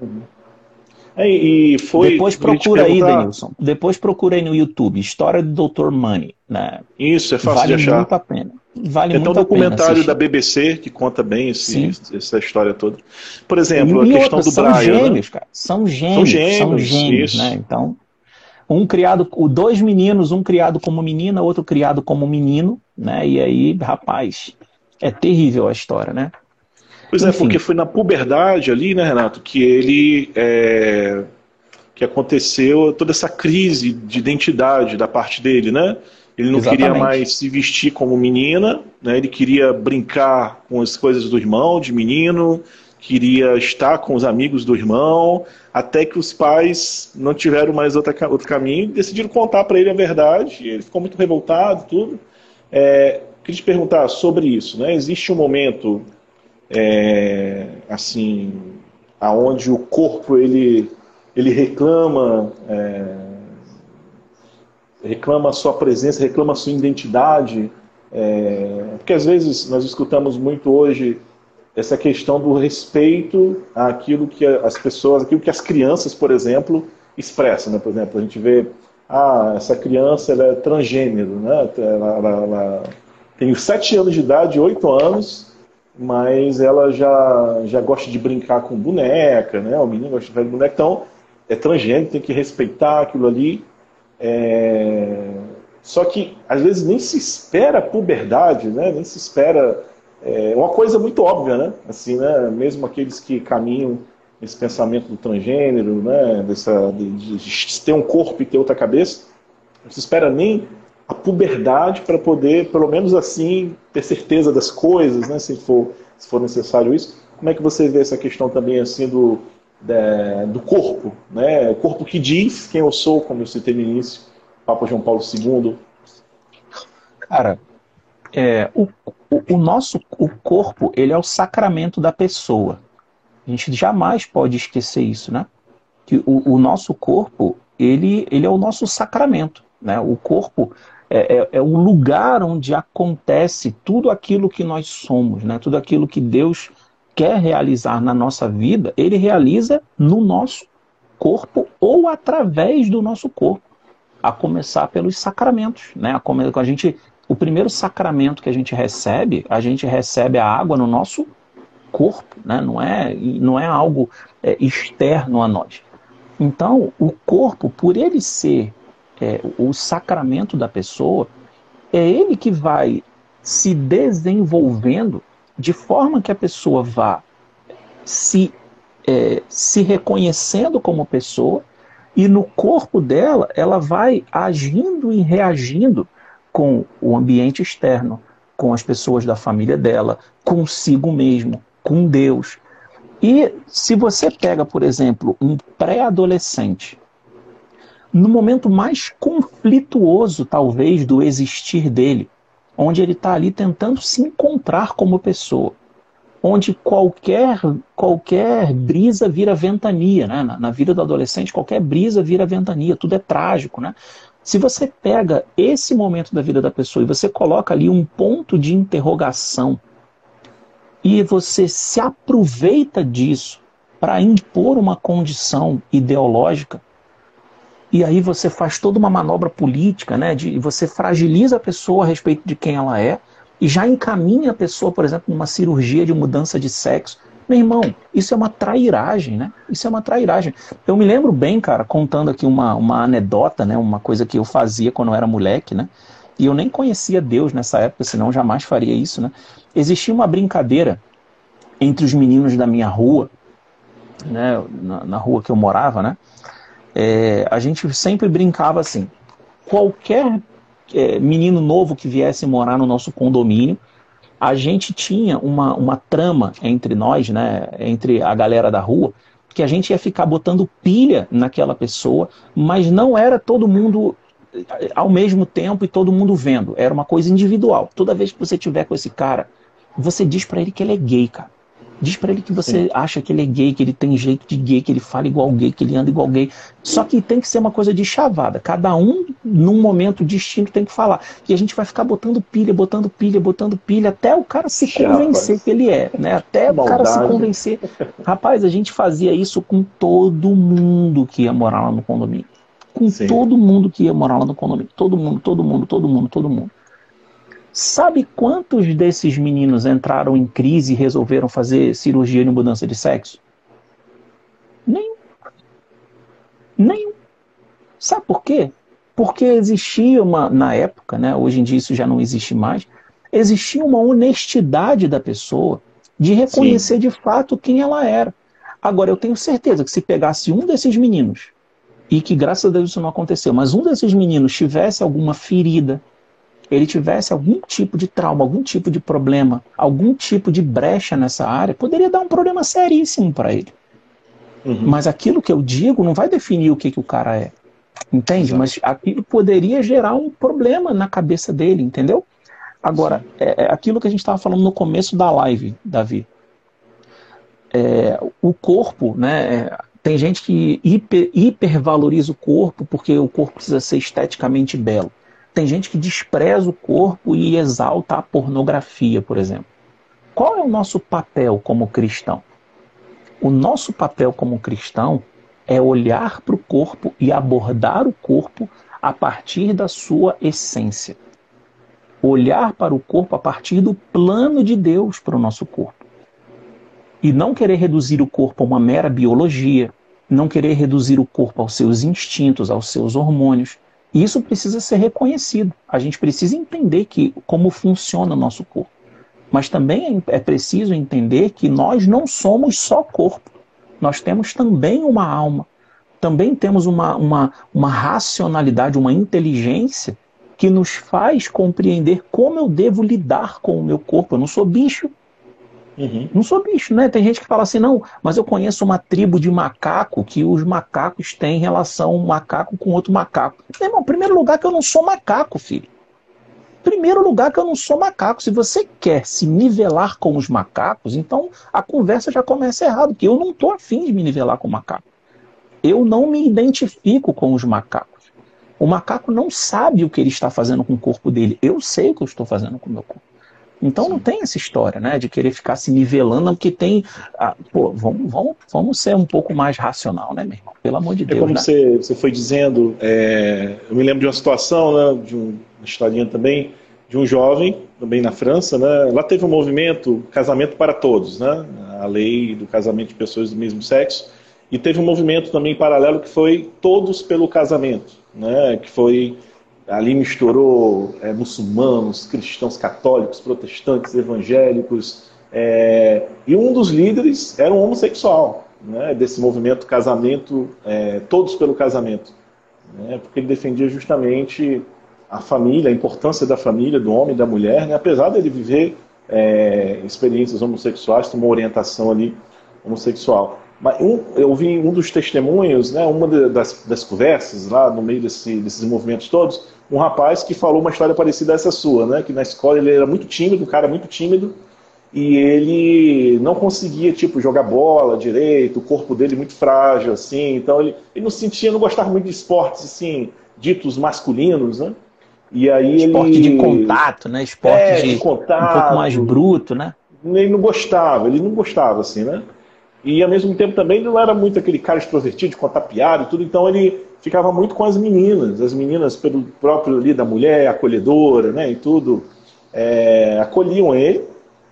Speaker 1: É, e foi.
Speaker 2: Depois procura aí, Denilson. Depois procura aí no YouTube, História do Dr. Money, né?
Speaker 1: Isso é fácil
Speaker 2: vale
Speaker 1: de achar.
Speaker 2: Vale muito a pena. Vale
Speaker 1: Tem
Speaker 2: muito
Speaker 1: um documentário da BBC que conta bem esse, essa história toda. Por exemplo, e a questão do
Speaker 2: são
Speaker 1: Brian.
Speaker 2: Gêmeos,
Speaker 1: né?
Speaker 2: cara. São gêmeos, são gêmeos, são gêmeos, né? Então, um criado, dois meninos, um criado como menina, outro criado como menino, né? E aí, rapaz, é terrível a história, né?
Speaker 1: Pois é, Enfim. é, porque foi na puberdade ali, né, Renato, que ele é, que aconteceu toda essa crise de identidade da parte dele, né? Ele não Exatamente. queria mais se vestir como menina, né? Ele queria brincar com as coisas do irmão, de menino, queria estar com os amigos do irmão, até que os pais não tiveram mais outra, outro caminho, decidiram contar para ele a verdade, ele ficou muito revoltado, tudo. É, queria te perguntar sobre isso, né? Existe um momento, é, assim, aonde o corpo ele ele reclama é, reclama a sua presença, reclama a sua identidade, é, porque às vezes nós escutamos muito hoje essa questão do respeito àquilo que as pessoas, aquilo que as crianças, por exemplo, expressam. Né? Por exemplo, a gente vê, ah, essa criança é transgênero, né? ela, ela, ela tem sete anos de idade, oito anos, mas ela já, já gosta de brincar com boneca, né? o menino gosta de brincar com boneca, então é transgênero, tem que respeitar aquilo ali. É... Só que às vezes nem se espera puberdade, né? nem se espera é uma coisa muito óbvia, né? Assim, né? Mesmo aqueles que caminham esse pensamento do transgênero, né? Dessa, de, de ter um corpo e ter outra cabeça, não se espera nem a puberdade para poder, pelo menos assim, ter certeza das coisas, né? Se for, se for necessário isso. Como é que você vê essa questão também assim do, do corpo, né? O corpo que diz quem eu sou, como eu citei no início, Papa João Paulo II.
Speaker 2: Cara, é, o, o, o, nosso o corpo ele é o sacramento da pessoa. A gente jamais pode esquecer isso, né? Que o, o nosso corpo ele, ele é o nosso sacramento, né? O corpo é, é, é, o lugar onde acontece tudo aquilo que nós somos, né? Tudo aquilo que Deus quer realizar na nossa vida, ele realiza no nosso corpo ou através do nosso corpo, a começar pelos sacramentos, né? A, a gente o primeiro sacramento que a gente recebe, a gente recebe a água no nosso corpo, né? não, é, não é algo é, externo a nós. Então, o corpo, por ele ser é, o sacramento da pessoa, é ele que vai se desenvolvendo de forma que a pessoa vá se, é, se reconhecendo como pessoa e no corpo dela ela vai agindo e reagindo com o ambiente externo, com as pessoas da família dela, consigo mesmo, com Deus. E se você pega, por exemplo, um pré-adolescente, no momento mais conflituoso, talvez, do existir dele, onde ele está ali tentando se encontrar como pessoa, onde qualquer, qualquer brisa vira ventania, né? na, na vida do adolescente, qualquer brisa vira ventania, tudo é trágico, né? Se você pega esse momento da vida da pessoa e você coloca ali um ponto de interrogação e você se aproveita disso para impor uma condição ideológica, e aí você faz toda uma manobra política, né? De, você fragiliza a pessoa a respeito de quem ela é e já encaminha a pessoa, por exemplo, numa cirurgia de mudança de sexo Meu irmão, isso é uma trairagem, né? Isso é uma trairagem. Eu me lembro bem, cara, contando aqui uma, uma anedota, né? Uma coisa que eu fazia quando eu era moleque, né? E eu nem conhecia Deus nessa época, senão jamais faria isso, né? Existia uma brincadeira entre os meninos da minha rua, né? Na, na rua que eu morava, né? É, a gente sempre brincava assim: qualquer é, menino novo que viesse morar no nosso condomínio, a gente tinha uma, uma trama entre nós, né, entre a galera da rua, que a gente ia ficar botando pilha naquela pessoa, mas não era todo mundo eh, ao mesmo tempo e todo mundo vendo. Era uma coisa individual. Toda vez que você tiver com esse cara, você diz para ele que ele é gay, cara. Diz para ele que você Sim. acha que ele é gay, que ele tem jeito de gay, que ele fala igual gay, que ele anda igual gay. Só que tem que ser uma coisa de chavada. Cada um, num momento distinto, tem que falar. E a gente vai ficar botando pilha, botando pilha, botando pilha, até o cara se convencer que ele é, né? Até o cara se convencer. Rapaz, a gente fazia isso com todo mundo que ia morar lá no condomínio. Com Sim. todo mundo que ia morar lá no condomínio. Todo mundo, todo mundo, todo mundo, todo mundo. Sabe quantos desses meninos entraram em crise e resolveram fazer cirurgia de mudança de sexo? Nenhum. Nenhum. Sabe por quê? Porque existia uma, na época, né, hoje em dia isso já não existe mais, existia uma honestidade da pessoa de reconhecer Sim. de fato quem ela era. Agora, eu tenho certeza que se pegasse um desses meninos, e que graças a Deus isso não aconteceu, mas um desses meninos tivesse alguma ferida, ele tivesse algum tipo de trauma, algum tipo de problema, algum tipo de brecha nessa área, poderia dar um problema seríssimo para ele. Uhum. Mas aquilo que eu digo não vai definir o que, que o cara é. Entende? Exato. Mas aquilo poderia gerar um problema na cabeça dele, entendeu? Agora, é, é aquilo que a gente estava falando no começo da live, Davi. É, o corpo, né? É, tem gente que hiper, hipervaloriza o corpo porque o corpo precisa ser esteticamente belo. Tem gente que despreza o corpo e exalta a pornografia, por exemplo. Qual é o nosso papel como cristão? O nosso papel como cristão é olhar para o corpo e abordar o corpo a partir da sua essência. Olhar para o corpo a partir do plano de Deus para o nosso corpo. E não querer reduzir o corpo a uma mera biologia, não querer reduzir o corpo aos seus instintos, aos seus hormônios, isso precisa ser reconhecido. A gente precisa entender que como funciona o nosso corpo. Mas também é, é preciso entender que nós não somos só corpo. Nós temos também uma alma. Também temos uma, uma, uma racionalidade, uma inteligência que nos faz compreender como eu devo lidar com o meu corpo. Eu não sou bicho, Uhum. Não sou bicho, né? Tem gente que fala assim, não, mas eu conheço uma tribo de macaco que os macacos têm relação um macaco com outro macaco. Meu irmão, primeiro lugar que eu não sou macaco, filho. Primeiro lugar que eu não sou macaco. Se você quer se nivelar com os macacos, então a conversa já começa errado, porque eu não estou afim de me nivelar com o macaco. Eu não me identifico com os macacos. O macaco não sabe o que ele está fazendo com o corpo dele. Eu sei o que eu estou fazendo com o meu corpo. Então não tem essa história, né, de querer ficar se nivelando, porque tem, ah, pô, vamos, vamos, vamos ser um pouco mais racional, né, meu irmão? Pelo amor de Deus.
Speaker 1: É como
Speaker 2: né?
Speaker 1: você, você foi dizendo, é, eu me lembro de uma situação, né, de um, uma historinha também, de um jovem, também na França, né, lá teve um movimento casamento para todos, né, a lei do casamento de pessoas do mesmo sexo, e teve um movimento também paralelo que foi todos pelo casamento, né, que foi ali misturou é, muçulmanos, cristãos católicos, protestantes, evangélicos, é, e um dos líderes era um homossexual, né, desse movimento casamento, é, todos pelo casamento, né, porque ele defendia justamente a família, a importância da família, do homem e da mulher, né, apesar dele viver é, experiências homossexuais, tomou orientação ali homossexual. Mas um, eu vi um dos testemunhos, né, uma das, das conversas lá no meio desse, desses movimentos todos, um rapaz que falou uma história parecida a essa sua, né? Que na escola ele era muito tímido, um cara muito tímido, e ele não conseguia, tipo, jogar bola direito, o corpo dele muito frágil, assim, então ele, ele não sentia, não gostava muito de esportes, assim, ditos masculinos, né?
Speaker 2: E aí Esporte ele... de contato, né? Esporte é, de, de contato, um pouco mais bruto, né?
Speaker 1: Ele não gostava, ele não gostava, assim, né? E ao mesmo tempo também ele não era muito aquele cara extrovertido, de contar piada e tudo, então ele ficava muito com as meninas, as meninas pelo próprio ali da mulher, acolhedora, né, e tudo, é, acolhiam ele,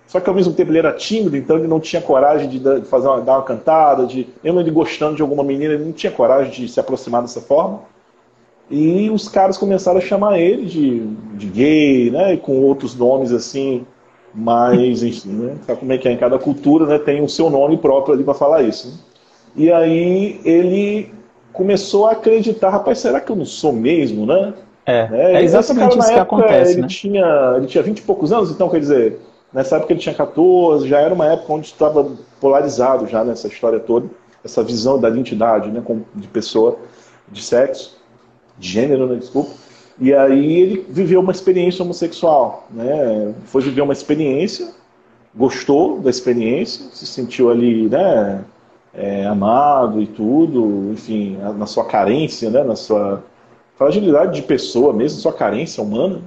Speaker 1: Só que ao mesmo tempo ele era tímido, então ele não tinha coragem de fazer uma, dar uma cantada, de mesmo ele gostando de alguma menina, ele não tinha coragem de se aproximar dessa forma. E os caras começaram a chamar ele de, de gay, né? E com outros nomes assim, mais, enfim, né? Sabe como é que é? Em cada cultura né, tem o seu nome próprio ali para falar isso. Né? E aí ele começou a acreditar, rapaz, será que eu não sou mesmo, né?
Speaker 2: É, é, é exatamente isso que acontece.
Speaker 1: Ele,
Speaker 2: né?
Speaker 1: tinha, ele tinha 20 e poucos anos, então quer dizer, nessa época ele tinha 14, já era uma época onde estava polarizado já nessa história toda, essa visão da identidade, né, de pessoa, de sexo, de gênero, né, desculpa. E aí ele viveu uma experiência homossexual, né? Foi viver uma experiência, gostou da experiência, se sentiu ali, né, é, amado e tudo, enfim, na sua carência, né, na sua fragilidade de pessoa mesmo, sua carência humana.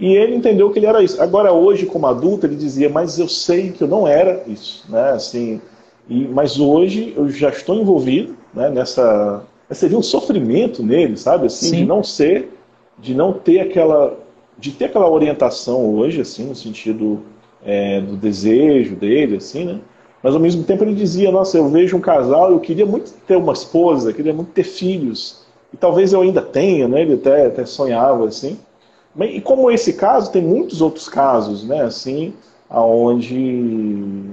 Speaker 1: E ele entendeu que ele era isso. Agora, hoje, como adulto, ele dizia, mas eu sei que eu não era isso, né? Assim, e, mas hoje eu já estou envolvido né, nessa. Seria um sofrimento nele, sabe? Assim, Sim. de não ser, de não ter aquela. de ter aquela orientação hoje, assim, no sentido é, do desejo dele, assim, né? Mas ao mesmo tempo ele dizia, nossa, eu vejo um casal, eu queria muito ter uma esposa, queria muito ter filhos. E talvez eu ainda tenha, né? Ele até, até sonhava assim. E como esse caso, tem muitos outros casos, né? Assim, aonde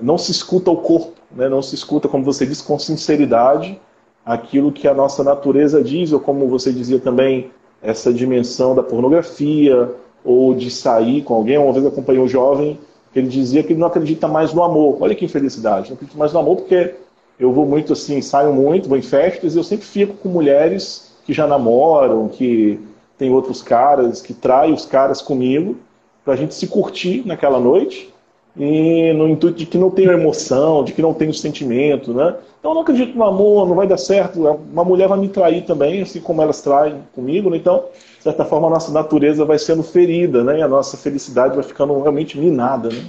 Speaker 1: não se escuta o corpo, né? Não se escuta, como você disse, com sinceridade aquilo que a nossa natureza diz, ou como você dizia também, essa dimensão da pornografia, ou de sair com alguém. Uma vez acompanhei um jovem ele dizia que ele não acredita mais no amor. Olha que infelicidade. Não acredita mais no amor porque eu vou muito assim, saio muito, vou em festas e eu sempre fico com mulheres que já namoram, que tem outros caras, que traem os caras comigo, para a gente se curtir naquela noite e no intuito de que não tenho emoção, de que não tenho sentimento, né? Então eu não acredito no amor, não vai dar certo, uma mulher vai me trair também, assim como elas traem comigo, né? Então, de certa forma, a nossa natureza vai sendo ferida, né? E a nossa felicidade vai ficando realmente minada, né?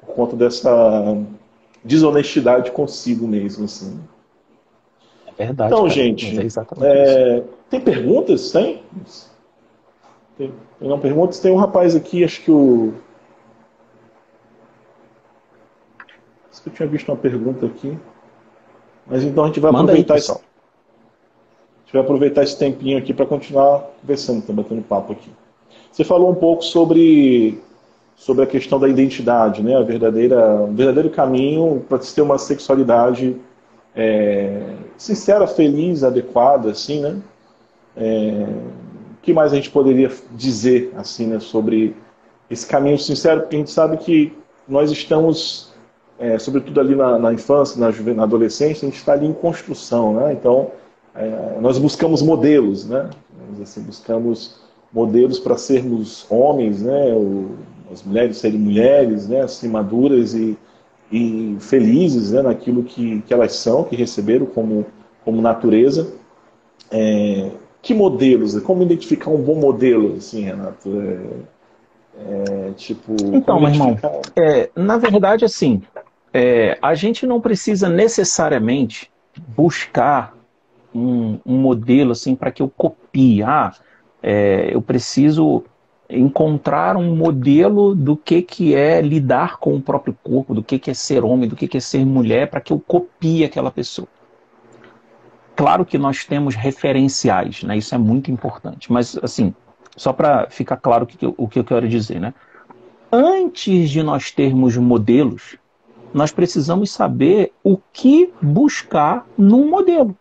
Speaker 1: Por conta dessa desonestidade consigo mesmo, assim.
Speaker 2: É verdade.
Speaker 1: Então, cara, gente, é é, tem perguntas? Tem? Tem, não perguntas? Tem um rapaz aqui, acho que o. Acho que eu tinha visto uma pergunta aqui. Mas então a gente vai Manda aproveitar aí, isso. A gente vai aproveitar esse tempinho aqui para continuar conversando, tá batendo papo aqui. Você falou um pouco sobre sobre a questão da identidade, né? A verdadeira, o verdadeiro caminho para se ter uma sexualidade é, sincera, feliz, adequada, assim, né? É, o que mais a gente poderia dizer, assim, né, sobre esse caminho sincero? Porque a gente sabe que nós estamos, é, sobretudo ali na, na infância, na, na, adolescência, a gente está ali em construção, né? Então, é, nós buscamos modelos, né? Assim, buscamos modelos para sermos homens, né? O, as mulheres serem mulheres, né, assim, maduras e, e felizes né, naquilo que, que elas são, que receberam como, como natureza. É, que modelos? Como identificar um bom modelo, assim, Renato? É, é, tipo,
Speaker 2: então, meu irmão, é, na verdade, assim, é, a gente não precisa necessariamente buscar um, um modelo assim para que eu copie. Ah, é, eu preciso encontrar um modelo do que, que é lidar com o próprio corpo, do que, que é ser homem, do que, que é ser mulher, para que eu copie aquela pessoa. Claro que nós temos referenciais, né? isso é muito importante, mas assim, só para ficar claro o que, o que eu quero dizer, né? Antes de nós termos modelos, nós precisamos saber o que buscar num modelo.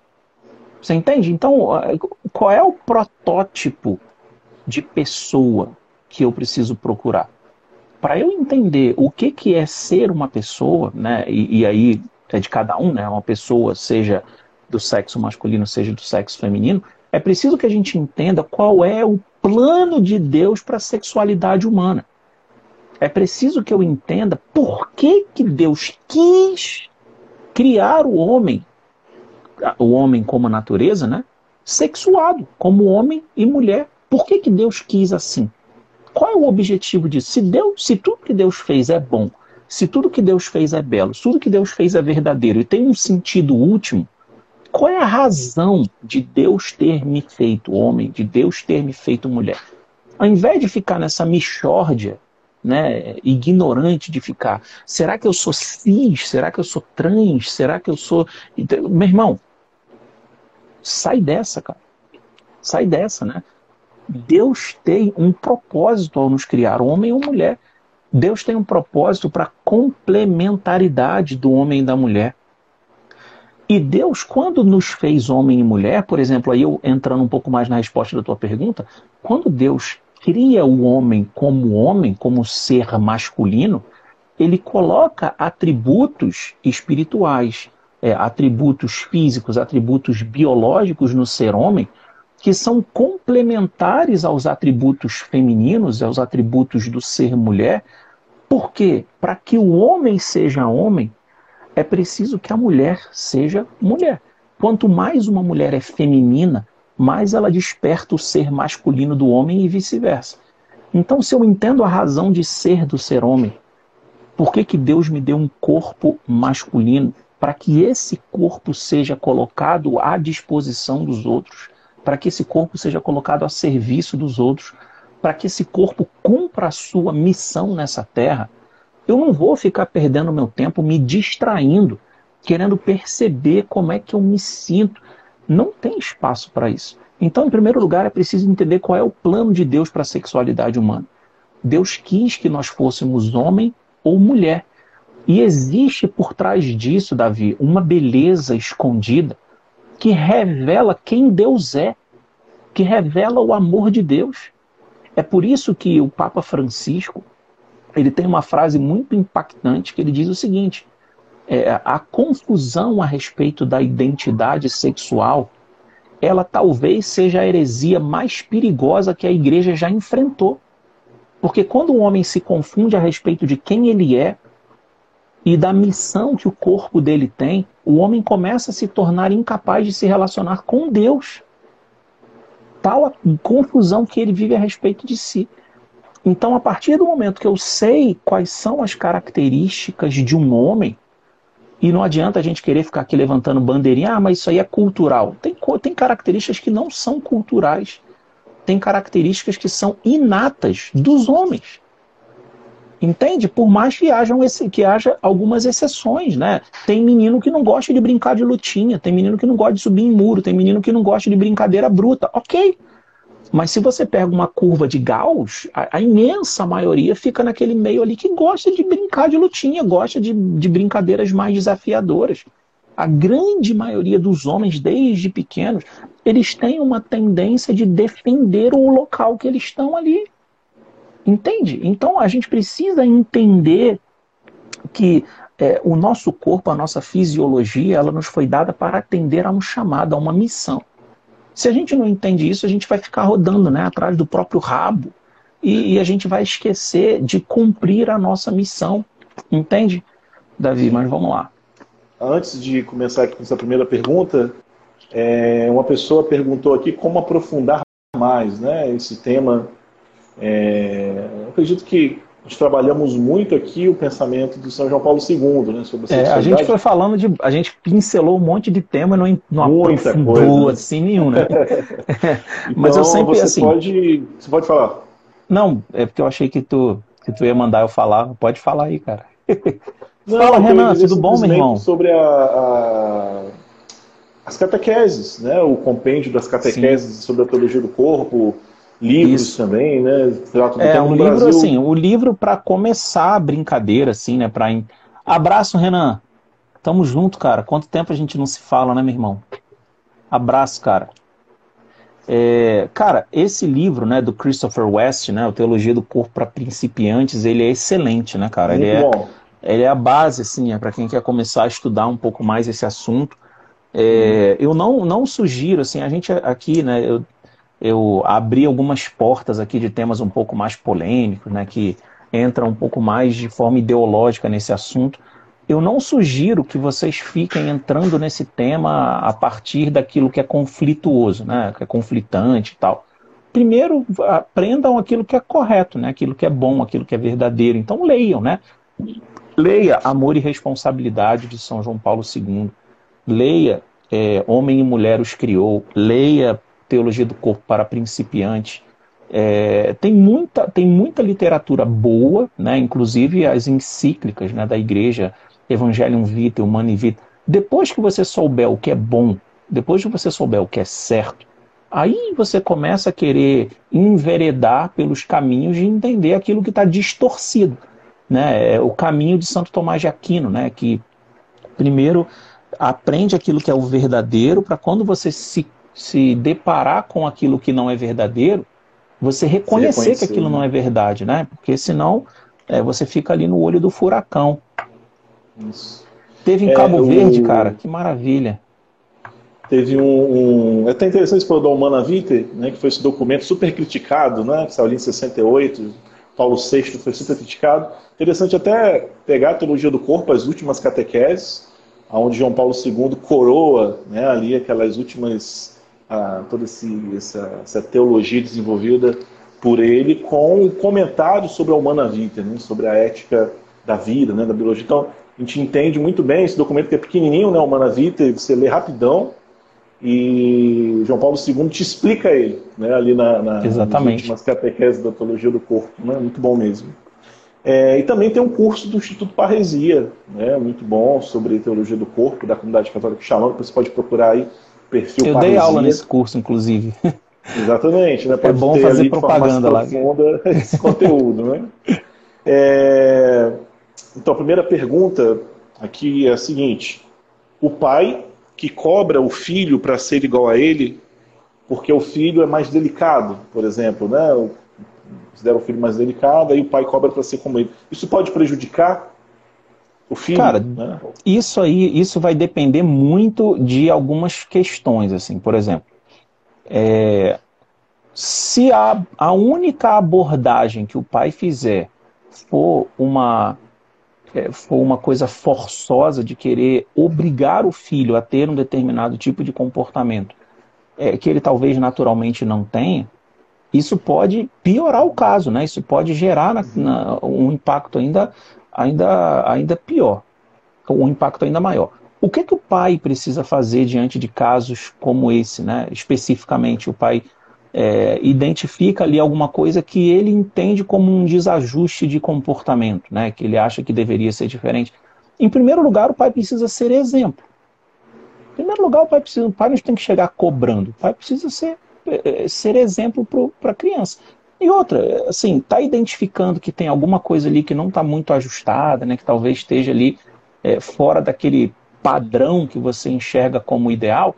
Speaker 2: Você entende? Então, qual é o protótipo de pessoa que eu preciso procurar? Para eu entender o que, que é ser uma pessoa, né? E, e, aí é de cada um, né? Uma pessoa, seja do sexo masculino, seja do sexo feminino, é preciso que a gente entenda qual é o plano de Deus para a sexualidade humana. É preciso que eu entenda por que, que Deus quis criar o homem, o homem como natureza, né? Sexuado, como homem e mulher por que, que Deus quis assim? Qual é o objetivo disso? Se, Deus, se tudo que Deus fez é bom, se tudo que Deus fez é belo, se tudo que Deus fez é verdadeiro e tem um sentido último, qual é a razão de Deus ter me feito homem, de Deus ter me feito mulher? Ao invés de ficar nessa mixórdia né, ignorante de ficar. Será que eu sou cis? Será que eu sou trans? Será que eu sou. Meu irmão, sai dessa, cara. Sai dessa, né? Deus tem um propósito ao nos criar, homem ou mulher. Deus tem um propósito para complementaridade do homem e da mulher. E Deus, quando nos fez homem e mulher, por exemplo, aí eu entrando um pouco mais na resposta da tua pergunta, quando Deus cria o homem como homem, como ser masculino, ele coloca atributos espirituais, é, atributos físicos, atributos biológicos no ser homem, que são complementares aos atributos femininos, aos atributos do ser mulher. Por quê? Para que o homem seja homem, é preciso que a mulher seja mulher. Quanto mais uma mulher é feminina, mais ela desperta o ser masculino do homem e vice-versa. Então, se eu entendo a razão de ser do ser homem, por que, que Deus me deu um corpo masculino? Para que esse corpo seja colocado à disposição dos outros, para que esse corpo seja colocado a serviço dos outros, para que esse corpo cumpra a sua missão nessa terra. Eu não vou ficar perdendo meu tempo me distraindo, querendo perceber como é que eu me sinto, não tem espaço para isso. Então, em primeiro lugar, é preciso entender qual é o plano de Deus para a sexualidade humana. Deus quis que nós fôssemos homem ou mulher. E existe por trás disso, Davi, uma beleza escondida que revela quem Deus é, que revela o amor de Deus. É por isso que o Papa Francisco ele tem uma frase muito impactante que ele diz o seguinte: é, a confusão a respeito da identidade sexual, ela talvez seja a heresia mais perigosa que a igreja já enfrentou. Porque quando o homem se confunde a respeito de quem ele é e da missão que o corpo dele tem, o homem começa a se tornar incapaz de se relacionar com Deus. Tal a confusão que ele vive a respeito de si. Então, a partir do momento que eu sei quais são as características de um homem, e não adianta a gente querer ficar aqui levantando bandeirinha, ah, mas isso aí é cultural. Tem, tem características que não são culturais. Tem características que são inatas dos homens. Entende? Por mais que, que haja algumas exceções, né? Tem menino que não gosta de brincar de lutinha, tem menino que não gosta de subir em muro, tem menino que não gosta de brincadeira bruta. Ok. Mas se você pega uma curva de Gauss, a, a, imensa maioria fica naquele meio ali que gosta de brincar de lutinha, gosta de, de brincadeiras mais desafiadoras. A grande maioria dos homens, desde pequenos, eles têm uma tendência de defender o local que eles estão ali. Entende? Então a gente precisa entender que é, o nosso corpo, a nossa fisiologia, ela nos foi dada para atender a um chamado, a uma missão. Se a gente não entende isso, a gente vai ficar rodando né, atrás do próprio rabo e, e a gente vai esquecer de cumprir a nossa missão. Entende, Davi? Mas vamos lá.
Speaker 1: Antes de começar aqui com essa primeira pergunta, é, uma pessoa perguntou aqui como aprofundar mais né, esse tema. É, acredito que nós trabalhamos muito aqui o pensamento do São João Paulo II, né, sobre
Speaker 2: a é, A gente foi falando de. A gente pincelou um monte de tema e não, não
Speaker 1: Muita aprofundou coisa.
Speaker 2: assim nenhum, né?
Speaker 1: então, Mas eu sempre você assim. Pode, você pode falar.
Speaker 2: Não, é porque eu achei que tu, que tu ia mandar eu falar. Pode falar aí, cara.
Speaker 1: Não, Fala, Renan, tudo bom, meu irmão? Sobre a, a, as catequeses, né? O compêndio das catequeses Sim. sobre a teologia do corpo livros Isso. também, né?
Speaker 2: É, um livro Brasil... assim, o livro para começar a brincadeira, assim, né? Pra... Abraço, Renan. Tamo junto, cara. Quanto tempo a gente não se fala, né, meu irmão? Abraço, cara. É, cara, esse livro, né, do Christopher West, né, o Teologia do Corpo para Principiantes, ele é excelente, né, cara? Muito ele é, bom. ele é a base, assim, é para quem quer começar a estudar um pouco mais esse assunto. É, eu não, não sugiro, assim, a gente aqui, né, eu eu abri algumas portas aqui de temas um pouco mais polêmicos, né, que entram um pouco mais de forma ideológica nesse assunto. Eu não sugiro que vocês fiquem entrando nesse tema a partir daquilo que é conflituoso, né, que é conflitante e tal. Primeiro, aprendam aquilo que é correto, né, aquilo que é bom, aquilo que é verdadeiro. Então, leiam, né? Leia Amor e Responsabilidade de São João Paulo II. Leia é, Homem e Mulher os Criou. Leia Teologia do Corpo para Principiante. É, tem, muita, tem muita literatura boa, né? inclusive as encíclicas né, da igreja, Evangelium Vitae, Humani Vitae. Depois que você souber o que é bom, depois que você souber o que é certo, aí você começa a querer enveredar pelos caminhos de entender aquilo que está distorcido. Né? É o caminho de Santo Tomás de Aquino, né? que primeiro aprende aquilo que é o verdadeiro, para quando você se, se deparar com aquilo que não é verdadeiro, você reconhecer que aquilo não é verdade, né? Porque senão é, você fica ali no olho do furacão. Isso. Teve em é, Cabo Verde, cara, que maravilha.
Speaker 1: Teve um, um. É até interessante esse do Humana Vitae, né, que foi esse documento super criticado, né, que saiu ali em 68, Paulo VI foi super criticado. Interessante até pegar a teologia do corpo, as últimas catequeses, onde João Paulo II coroa né, ali aquelas últimas a, toda esse, essa, essa, teologia desenvolvida por ele com um comentário sobre a humana vida, né, sobre a ética da vida, né, da biologia. Então, a gente entende muito bem esse documento que é pequenininho, né, Humana Vita, você lê rapidão, e João Paulo II te explica ele, né, ali na, na,
Speaker 2: Exatamente. nas
Speaker 1: catequeses da teologia do corpo, né, muito bom mesmo. É, e também tem um curso do Instituto Parresia, né, muito bom, sobre teologia do corpo, da comunidade católica que você pode procurar aí
Speaker 2: Eu dei aula nesse curso, inclusive.
Speaker 1: Exatamente, né?
Speaker 2: É Pode é bom fazer propaganda lá.
Speaker 1: esse conteúdo, né? É... Então, a primeira pergunta aqui é a seguinte: o pai que cobra o filho para ser igual a ele, porque o filho é mais delicado, por exemplo, né? Considera o filho mais delicado, aí o pai cobra para ser como ele. Isso pode prejudicar o filho,
Speaker 2: Cara, né? isso aí, isso vai depender muito de algumas questões, assim, por exemplo, é, se a, a única abordagem que o pai fizer for uma é, for uma coisa forçosa de querer obrigar o filho a ter um determinado tipo de comportamento é, que ele talvez naturalmente não tenha, isso pode piorar o caso, né? Isso pode gerar na, na, um impacto ainda ainda, ainda pior, um impacto ainda maior. O que, que o pai precisa fazer diante de casos como esse, né? Especificamente, o pai é, identifica ali alguma coisa que ele entende como um desajuste de comportamento, né? Que ele acha que deveria ser diferente. Em primeiro lugar, o pai precisa ser exemplo. Em primeiro lugar, o pai precisa, o pai não tem que chegar cobrando. O pai precisa ser, é, ser exemplo para a criança. E outra, assim, tá identificando que tem alguma coisa ali que não está muito ajustada, né, que talvez esteja ali é, fora daquele padrão que você enxerga como ideal,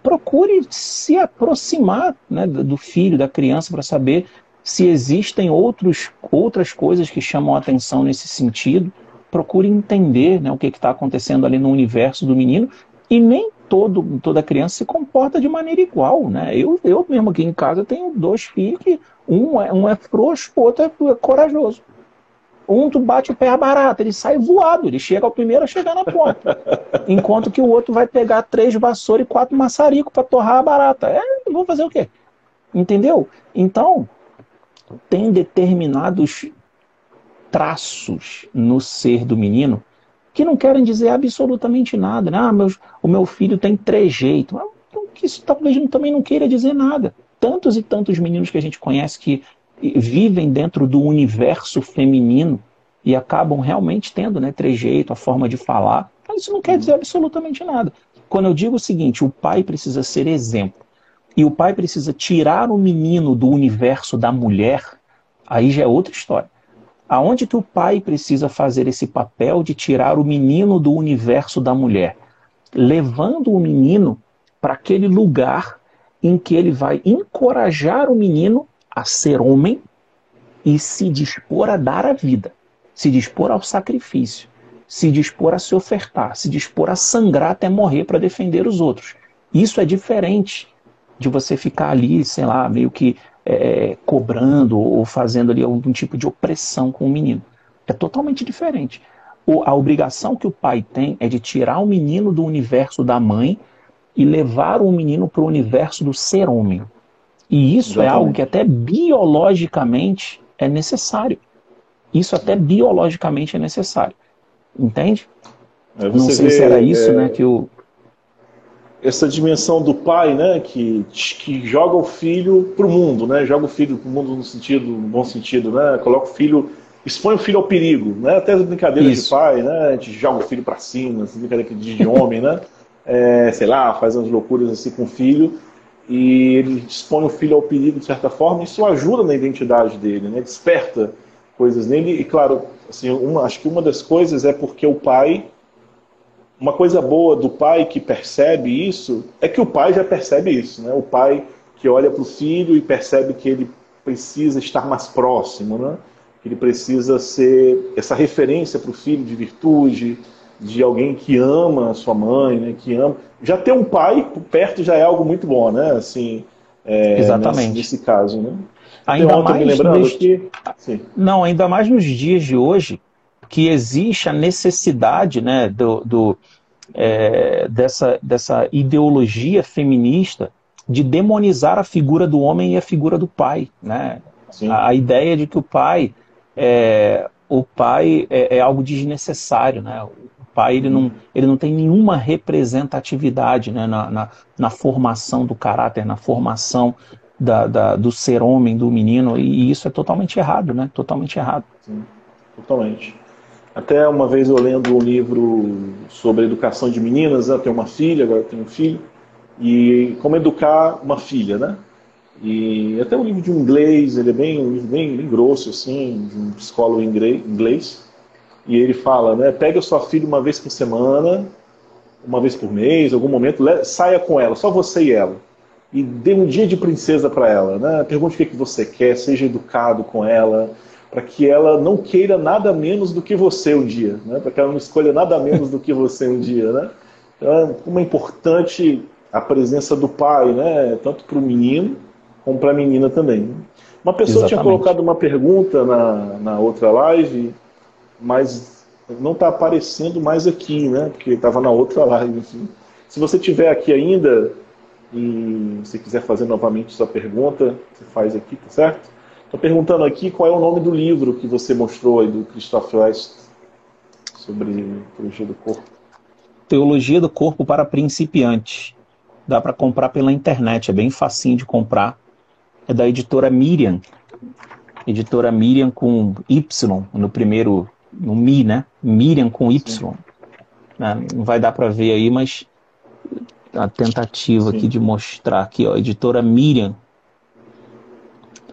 Speaker 2: procure se aproximar né, do filho, da criança, para saber se existem outros, outras coisas que chamam atenção nesse sentido. Procure entender né, o que está acontecendo ali no universo do menino. E nem todo, toda criança se comporta de maneira igual. Né? Eu, eu mesmo aqui em casa tenho dois filhos que um é, um é frouxo, o outro é corajoso. Um tu bate o pé a barata, ele sai voado, ele chega ao primeiro a chegar na ponta. Enquanto que o outro vai pegar três vassouras e quatro maçaricos para torrar a barata. É, vou fazer o quê? Entendeu? Então, tem determinados traços no ser do menino que não querem dizer absolutamente nada. Né? Ah, meus, o meu filho tem trejeito. Então, isso talvez também não queira dizer nada tantos e tantos meninos que a gente conhece que vivem dentro do universo feminino e acabam realmente tendo né, trejeito, a forma de falar. Mas isso não quer dizer absolutamente nada. Quando eu digo o seguinte, o pai precisa ser exemplo e o pai precisa tirar o menino do universo da mulher, aí já é outra história. Aonde que o pai precisa fazer esse papel de tirar o menino do universo da mulher? Levando o menino para aquele lugar em que ele vai encorajar o menino a ser homem e se dispor a dar a vida, se dispor ao sacrifício, se dispor a se ofertar, se dispor a sangrar até morrer para defender os outros. Isso é diferente de você ficar ali, sei lá, meio que é, cobrando ou fazendo ali algum tipo de opressão com o menino. É totalmente diferente. a obrigação que o pai tem é de tirar o menino do universo da mãe e levar o menino para o universo do ser homem. E isso Exatamente. é algo que até biologicamente é necessário. Isso até biologicamente é necessário. Entende? Não sei vê, se era isso, é... né, que o
Speaker 1: essa dimensão do pai, né, que, que joga o filho para o mundo, né, joga o filho para o mundo no sentido, no bom sentido, né, coloca o filho, expõe o filho ao perigo, né, até as brincadeiras Isso. de pai, né, a gente joga o filho para cima, as brincadeiras de homem, né, é, sei lá, faz umas loucuras assim com o filho e ele expõe o filho ao perigo de certa forma, isso ajuda na identidade dele, né, desperta coisas nele e claro, assim, uma, acho que uma das coisas é porque o pai uma coisa boa do pai que percebe isso é que o pai já percebe isso, né? O pai que olha para o filho e percebe que ele precisa estar mais próximo, né? Que ele precisa ser essa referência para o filho de virtude, de alguém que ama a sua mãe, né? Que ama. Já ter um pai perto já é algo muito bom, né? Assim,
Speaker 2: é, Exatamente.
Speaker 1: Nesse, nesse, caso, né?
Speaker 2: Ainda mais me lembrando nos... que... Não, ainda mais nos dias de hoje, que existe a necessidade né, do, do é, dessa, dessa ideologia feminista de demonizar a figura do homem e a figura do pai. Né? A, a, ideia de que o pai é, o pai é, é, algo desnecessário. Né? O pai ele não, ele não tem nenhuma representatividade né? na, na, na formação do caráter, na formação da, da, do ser homem, do menino, e isso é totalmente errado, né? Totalmente errado.
Speaker 1: Sim, totalmente. Até uma vez eu lendo um livro sobre educação de meninas, né? eu tenho uma filha, agora eu tenho um filho, e como educar uma filha, né? E até um livro de inglês, ele é bem, um livro bem, bem grosso, assim, de um psicólogo inglês, e ele fala, né? Pega sua filha uma vez por semana, uma vez por mês, algum momento, saia com ela, só você e ela. E dê um dia de princesa para ela, né? Pergunte o que, que você quer, seja educado com ela, para que ela não queira nada menos do que você um dia, né? para que ela não escolha nada menos do que você um dia. Né? Então, como é importante a presença do pai, né? tanto para o menino como para a menina também. Uma pessoa Exatamente. tinha colocado uma pergunta na, na outra live, mas não está aparecendo mais aqui, né? porque estava na outra live. Enfim. Se você tiver aqui ainda e se quiser fazer novamente sua pergunta, você faz aqui, tá certo? Estou perguntando aqui qual é o nome do livro que você mostrou aí do Christoph West sobre teologia do corpo.
Speaker 2: Teologia do corpo para principiantes. Dá para comprar pela internet, é bem facinho de comprar. É da editora Miriam. Editora Miriam com Y no primeiro, no Mi, né? Miriam com Y. É, não vai dar para ver aí, mas a tentativa Sim. aqui de mostrar aqui, ó, editora Miriam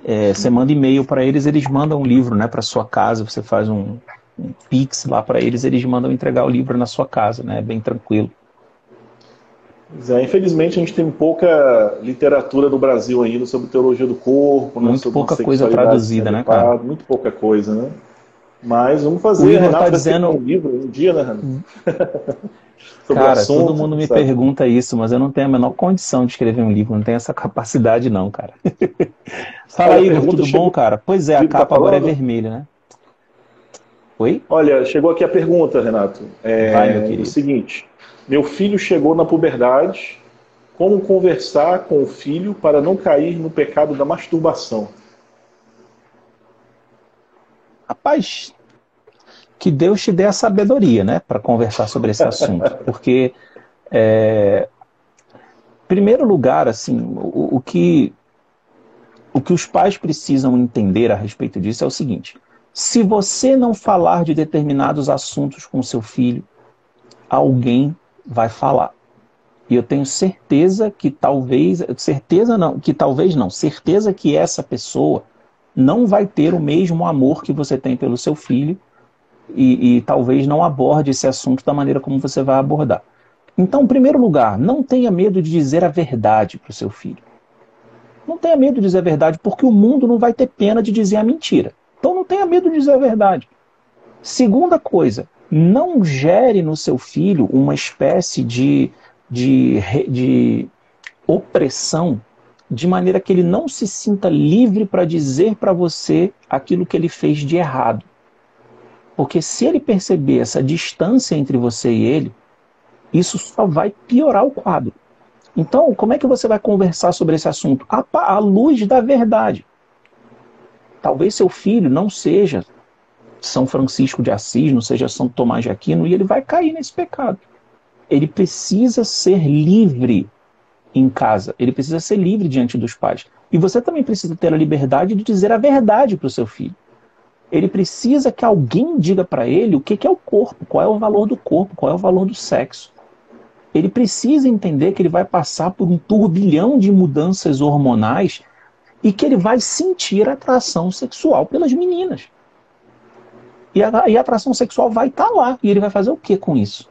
Speaker 2: é, você manda e-mail para eles, eles mandam um livro né, para sua casa, você faz um, um pix lá para eles, eles mandam entregar o livro na sua casa, né? É bem tranquilo.
Speaker 1: É, infelizmente a gente tem pouca literatura no Brasil ainda sobre teologia do corpo,
Speaker 2: né, muito pouca coisa traduzida, né, cara?
Speaker 1: Muito pouca coisa, né? Mas vamos fazer. O
Speaker 2: Renato tá dizendo um
Speaker 1: livro um dia, né, Renato? Hum.
Speaker 2: Cara, assunto, todo mundo me sabe? pergunta isso, mas eu não tenho a menor condição de escrever um livro, não tenho essa capacidade não, cara. Fala aí, Igor, tudo chegou... bom, cara? Pois é, a capa tá agora é vermelha, né?
Speaker 1: Oi? Olha, chegou aqui a pergunta, Renato. É Vai, meu querido. o seguinte: meu filho chegou na puberdade. Como conversar com o filho para não cair no pecado da masturbação?
Speaker 2: Rapaz, que Deus te dê a sabedoria, né, para conversar sobre esse assunto, porque é, primeiro lugar, assim, o, o, que o que os pais precisam entender a respeito disso é o seguinte: se você não falar de determinados assuntos com seu filho, alguém vai falar. E eu tenho certeza que talvez, certeza não, que talvez não, certeza que essa pessoa não vai ter o mesmo amor que você tem pelo seu filho e, e talvez não aborde esse assunto da maneira como você vai abordar. Então, em primeiro lugar, não tenha medo de dizer a verdade para o seu filho. Não tenha medo de dizer a verdade, porque o mundo não vai ter pena de dizer a mentira. Então, não tenha medo de dizer a verdade. Segunda coisa, não gere no seu filho uma espécie de, de, de opressão, de maneira que ele não se sinta livre para dizer para você aquilo que ele fez de errado. Porque se ele perceber essa distância entre você e ele, isso só vai piorar o quadro. Então, como é que você vai conversar sobre esse assunto? À luz da verdade. Talvez seu filho não seja São Francisco de Assis, não seja São Tomás de Aquino, e ele vai cair nesse pecado. ele precisa ser livre em casa, ele precisa ser livre diante dos pais. E você também precisa ter a liberdade de dizer a verdade para o seu filho. Ele precisa que alguém diga para ele o que é o corpo, qual é o valor do corpo, qual é o valor do sexo. Ele precisa entender que ele vai passar por um turbilhão de mudanças hormonais e que ele vai sentir atração sexual pelas meninas. E a, e a atração sexual vai estar tá lá. E ele vai fazer o que com isso?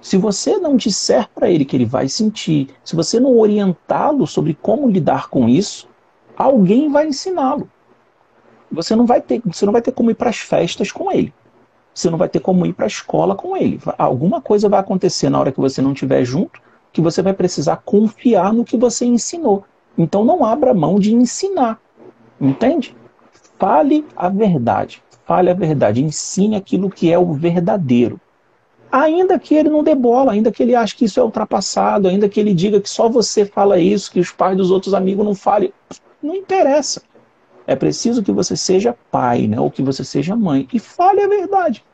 Speaker 2: Se você não disser para ele que ele vai sentir, se você não orientá-lo sobre como lidar com isso, alguém vai ensiná-lo. Você não vai ter, você não vai ter como ir para as festas com ele. Você não vai ter como ir para a escola com ele. Alguma coisa vai acontecer na hora que você não estiver junto, que você vai precisar confiar no que você ensinou. Então não abra mão de ensinar. Entende? Fale a verdade. Fale a verdade. Ensine aquilo que é o verdadeiro. Ainda que ele não dê bola, ainda que ele ache que isso é ultrapassado, ainda que ele diga que só você fala isso, que os pais dos outros amigos não falem. Não interessa. É preciso que você seja pai, né? ou que você seja mãe. E fale a verdade.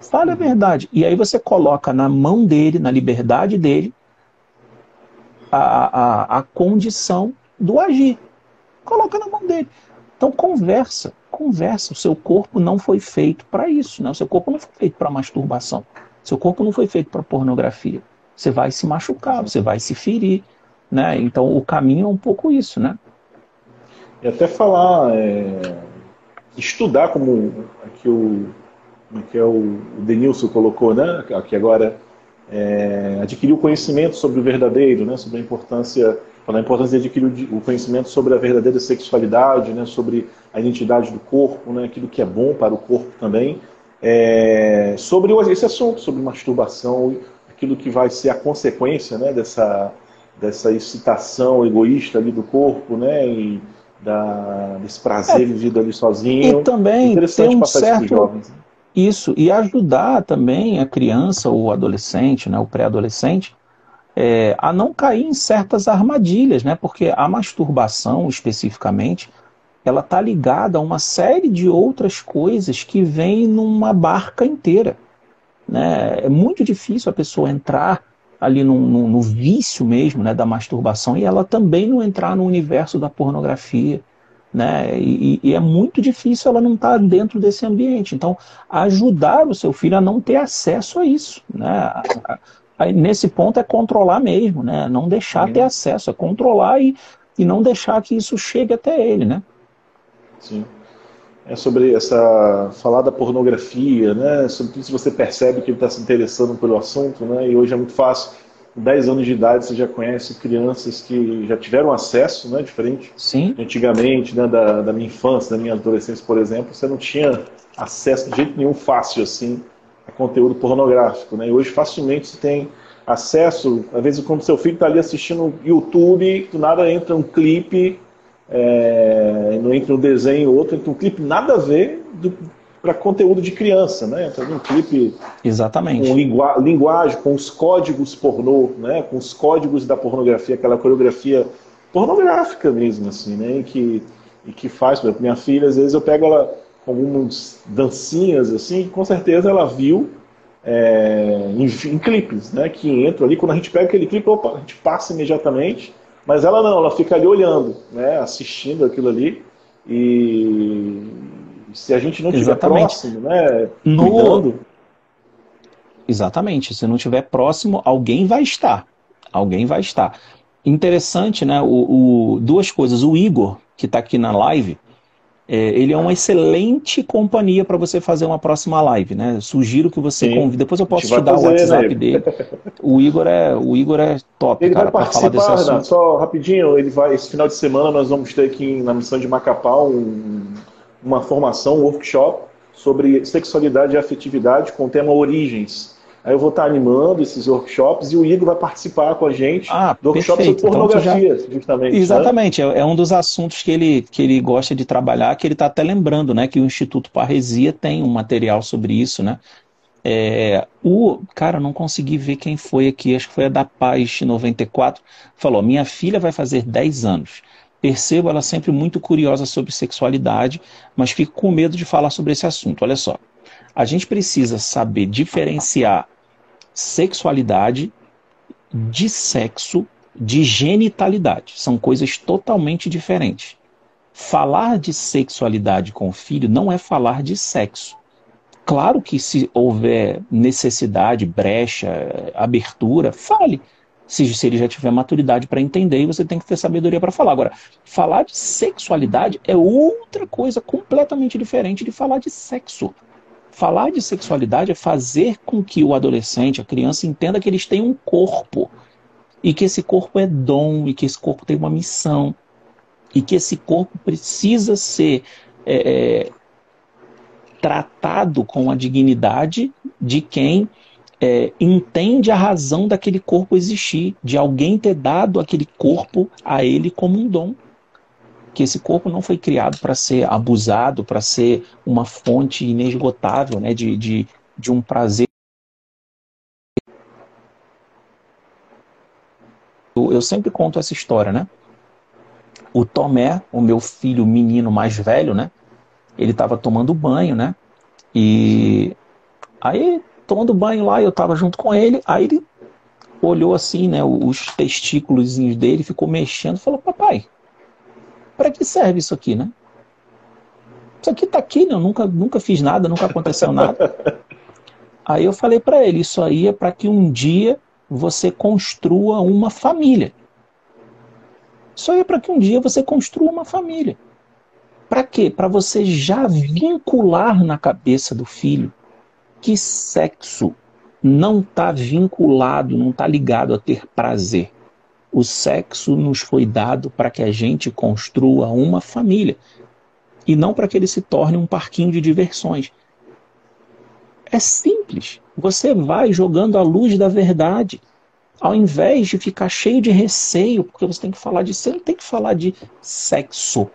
Speaker 2: Fale a verdade. E aí você coloca na mão dele, na liberdade dele, a, a, a condição do agir. Coloca na mão dele. Então conversa, conversa. O seu corpo não foi feito para isso, né? O seu corpo não foi feito para masturbação. Seu corpo não foi feito para pornografia. Você vai se machucar, você vai se ferir, né? Então o caminho é um pouco isso, né?
Speaker 1: E até falar, é, estudar como aqui o, que é o Denilson colocou, né? Aqui agora é, adquirir o conhecimento sobre o verdadeiro, né? Sobre a importância, falar a importância de adquirir o conhecimento sobre a verdadeira sexualidade, né? Sobre a identidade do corpo, né? Aquilo que é bom para o corpo também é, sobre esse assunto, sobre masturbação, aquilo que vai ser a consequência né, dessa, dessa excitação egoísta ali do corpo, né, e da, desse prazer é, vivido ali sozinho.
Speaker 2: E também ter um certo... Né? Isso, e ajudar também a criança ou o adolescente, né, o pré-adolescente, é, a não cair em certas armadilhas, né, porque a masturbação, especificamente, ela está ligada a uma série de outras coisas que vêm numa barca inteira. Né? É muito difícil a pessoa entrar ali no, no, no, vício mesmo né, da masturbação e ela também não entrar no universo da pornografia. Né? E, e é muito difícil ela não estar tá dentro desse ambiente. Então, ajudar o seu filho a não ter acesso a isso. Né? Nesse ponto é controlar mesmo, né? não deixar ter acesso, é controlar e, e não deixar que isso chegue até ele. Né?
Speaker 1: Sim. É sobre essa falar da pornografia, né? Sobretudo se você percebe que ele está se interessando pelo assunto, né? E hoje é muito fácil. Com 10 anos de idade você já conhece crianças que já tiveram acesso, né? Diferente
Speaker 2: Sim.
Speaker 1: antigamente, né? Da, da minha infância, da minha adolescência, por exemplo, você não tinha acesso de jeito nenhum fácil assim a conteúdo pornográfico, né? E hoje facilmente você tem acesso, às vezes quando seu filho está ali assistindo YouTube, do nada entra um clipe é, não entra um desenho ou outro, entra um clipe nada a ver para conteúdo de criança, né? Entra um clipe
Speaker 2: Exatamente.
Speaker 1: com lingua, linguagem, com os códigos pornô, né? Com os códigos da pornografia, aquela coreografia pornográfica mesmo, assim, né? E que, e que faz, por exemplo, minha filha, às vezes eu pego ela com algumas dancinhas, assim, com certeza ela viu é, em, em, clipes, né? Que entram ali, quando a gente pega aquele clipe, opa, a gente passa imediatamente mas ela não, ela fica ali olhando, né, assistindo aquilo ali. E se a gente não estiver próximo, né, no... cuidando...
Speaker 2: Exatamente, se não estiver próximo, alguém vai estar. Alguém vai estar. Interessante, né? O, o duas coisas. O Igor, que está aqui na live, é, ele é uma excelente companhia para você fazer uma próxima live, né? Sugiro que você Sim. convide. Depois eu posso te dar o WhatsApp né? dele. O Igor é, o Igor é top,
Speaker 1: ele
Speaker 2: cara,
Speaker 1: vai participar, Renato, só rapidinho, ele vai, esse final de semana nós vamos ter aqui na missão de Macapá um, uma formação, um workshop sobre sexualidade e afetividade com o tema Origens. Aí eu vou estar animando esses workshops e o Igor vai participar com a gente
Speaker 2: ah, do workshop perfeito. sobre
Speaker 1: então, pornografia, então, já... justamente.
Speaker 2: Né? Exatamente, né? é um dos assuntos que ele, que ele gosta de trabalhar, que ele está até lembrando, né? Que o Instituto Parresia tem um material sobre isso, né? É, o cara, não consegui ver quem foi aqui, acho que foi a da Paz 94. Falou: minha filha vai fazer 10 anos. Percebo ela sempre muito curiosa sobre sexualidade, mas fico com medo de falar sobre esse assunto. Olha só, a gente precisa saber diferenciar sexualidade de sexo, de genitalidade. São coisas totalmente diferentes. Falar de sexualidade com o filho não é falar de sexo. Claro que se houver necessidade, brecha, abertura, fale. Se, se ele já tiver maturidade para entender, e você tem que ter sabedoria para falar. Agora, falar de sexualidade é outra coisa completamente diferente de falar de sexo. Falar de sexualidade é fazer com que o adolescente, a criança, entenda que eles têm um corpo. E que esse corpo é dom, e que esse corpo tem uma missão. E que esse corpo precisa ser é, é tratado com a dignidade de quem é, entende a razão daquele corpo existir, de alguém ter dado aquele corpo a ele como um dom que esse corpo não foi criado para ser abusado, para ser uma fonte inesgotável né, de, de, de um prazer. Eu sempre conto essa história, né? O Tomé, o meu filho menino mais velho, né? Ele estava tomando banho, né? E aí, tomando banho lá, eu estava junto com ele, aí ele olhou assim, né, os testículos dele, ficou mexendo, falou: "Papai, para que serve isso aqui, né? Isso aqui tá aqui, né? eu nunca, nunca fiz nada, nunca aconteceu nada. Aí eu falei para ele, isso aí é para que um dia você construa uma família. Isso aí é para que um dia você construa uma família. Para quê? Para você já vincular na cabeça do filho que sexo não está vinculado, não está ligado a ter prazer. O sexo nos foi dado para que a gente construa uma família e não para que ele se torne um parquinho de diversões. É simples. Você vai jogando a luz da verdade. Ao invés de ficar cheio de receio, porque você tem que falar de. Você não tem que falar de sexo.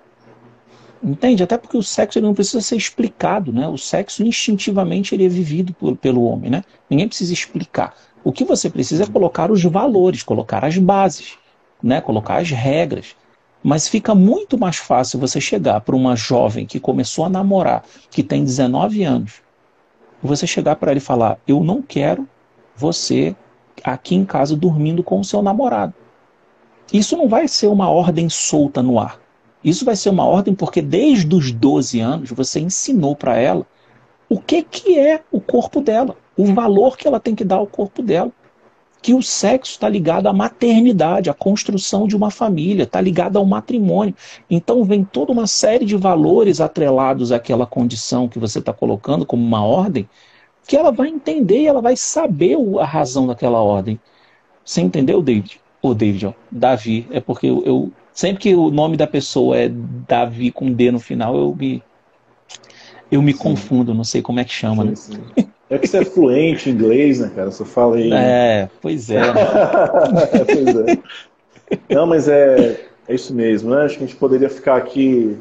Speaker 2: Entende? Até porque o sexo ele não precisa ser explicado, né? O sexo instintivamente ele é vivido por, pelo homem, né? Ninguém precisa explicar. O que você precisa é colocar os valores, colocar as bases, né? colocar as regras. Mas fica muito mais fácil você chegar para uma jovem que começou a namorar, que tem 19 anos, você chegar para ela e falar: Eu não quero você aqui em casa dormindo com o seu namorado. Isso não vai ser uma ordem solta no ar. Isso vai ser uma ordem porque desde os 12 anos você ensinou para ela o que, que é o corpo dela o valor que ela tem que dar ao corpo dela. Que o sexo está ligado à maternidade, à construção de uma família, está ligado ao matrimônio. Então vem toda uma série de valores atrelados àquela condição que você está colocando como uma ordem, que ela vai entender e ela vai saber a razão daquela ordem. Você entendeu, David? Ô, David, ó, Davi. É porque eu, eu, sempre que o nome da pessoa é Davi com D no final, eu me eu me sim. confundo, não sei como é que chama, sim, né? Sim.
Speaker 1: É que você é fluente em inglês, né, cara? Você fala aí.
Speaker 2: É, pois é.
Speaker 1: pois é. Não, mas é, é isso mesmo, né? Acho que a gente poderia ficar aqui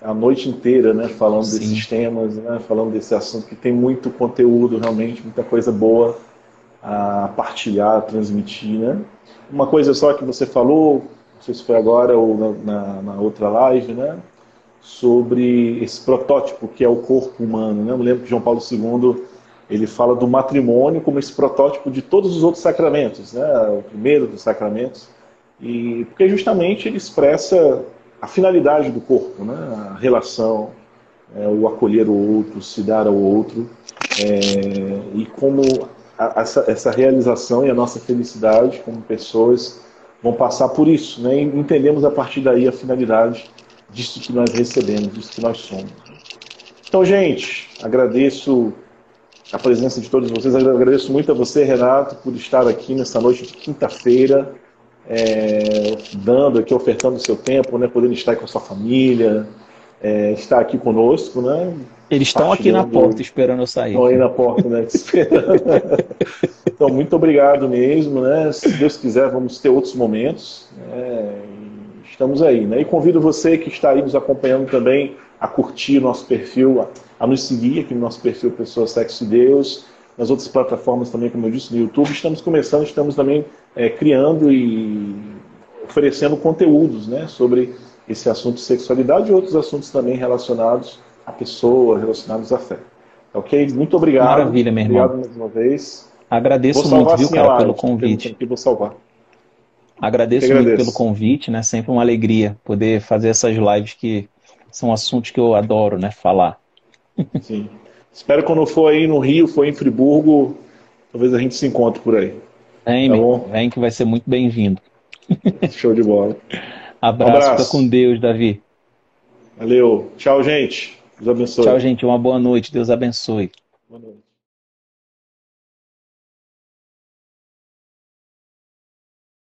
Speaker 1: a noite inteira, né, falando Sim. desses temas, né, falando desse assunto que tem muito conteúdo realmente, muita coisa boa a partilhar, a transmitir, né? Uma coisa só que você falou, não sei se foi agora ou na, na, na outra live, né? Sobre esse protótipo que é o corpo humano, né? Eu me lembro que João Paulo II ele fala do matrimônio como esse protótipo de todos os outros sacramentos, né? o primeiro dos sacramentos, e porque justamente ele expressa a finalidade do corpo, né? a relação, é, o acolher o outro, se dar ao outro, é, e como a, essa, essa realização e a nossa felicidade como pessoas vão passar por isso, né? e entendemos a partir daí a finalidade disso que nós recebemos, disso que nós somos. Então, gente, agradeço a presença de todos vocês. Eu agradeço muito a você, Renato, por estar aqui nessa noite de quinta-feira, é, dando aqui, ofertando o seu tempo, né, podendo estar com a sua família, é, estar aqui conosco, né?
Speaker 2: Eles estão aqui na porta esperando eu sair.
Speaker 1: Estão aí na porta, né? Esperando. então, muito obrigado mesmo, né? Se Deus quiser, vamos ter outros momentos. Né? Estamos aí, né? E convido você que está aí nos acompanhando também a curtir nosso perfil, a nos seguir aqui no nosso perfil Pessoa Sexo e Deus, nas outras plataformas também, como eu disse, no YouTube. Estamos começando, estamos também é, criando e oferecendo conteúdos né, sobre esse assunto de sexualidade e outros assuntos também relacionados à pessoa, relacionados à fé. Ok? Muito obrigado.
Speaker 2: Maravilha, meu irmão.
Speaker 1: Obrigado mais uma vez.
Speaker 2: Agradeço muito, viu, cara, pelo convite.
Speaker 1: Que vou salvar.
Speaker 2: Agradeço muito pelo convite, né? Sempre uma alegria poder fazer essas lives que são assuntos que eu adoro, né? Falar.
Speaker 1: Sim. Espero quando for aí no Rio, for em Friburgo, talvez a gente se encontre por aí.
Speaker 2: Vem, tá bom? vem que vai ser muito bem-vindo.
Speaker 1: Show de bola.
Speaker 2: Abraço, um abraço. Com Deus, Davi.
Speaker 1: Valeu. Tchau, gente. Deus abençoe.
Speaker 2: Tchau, gente. Uma boa noite. Deus abençoe. Boa noite.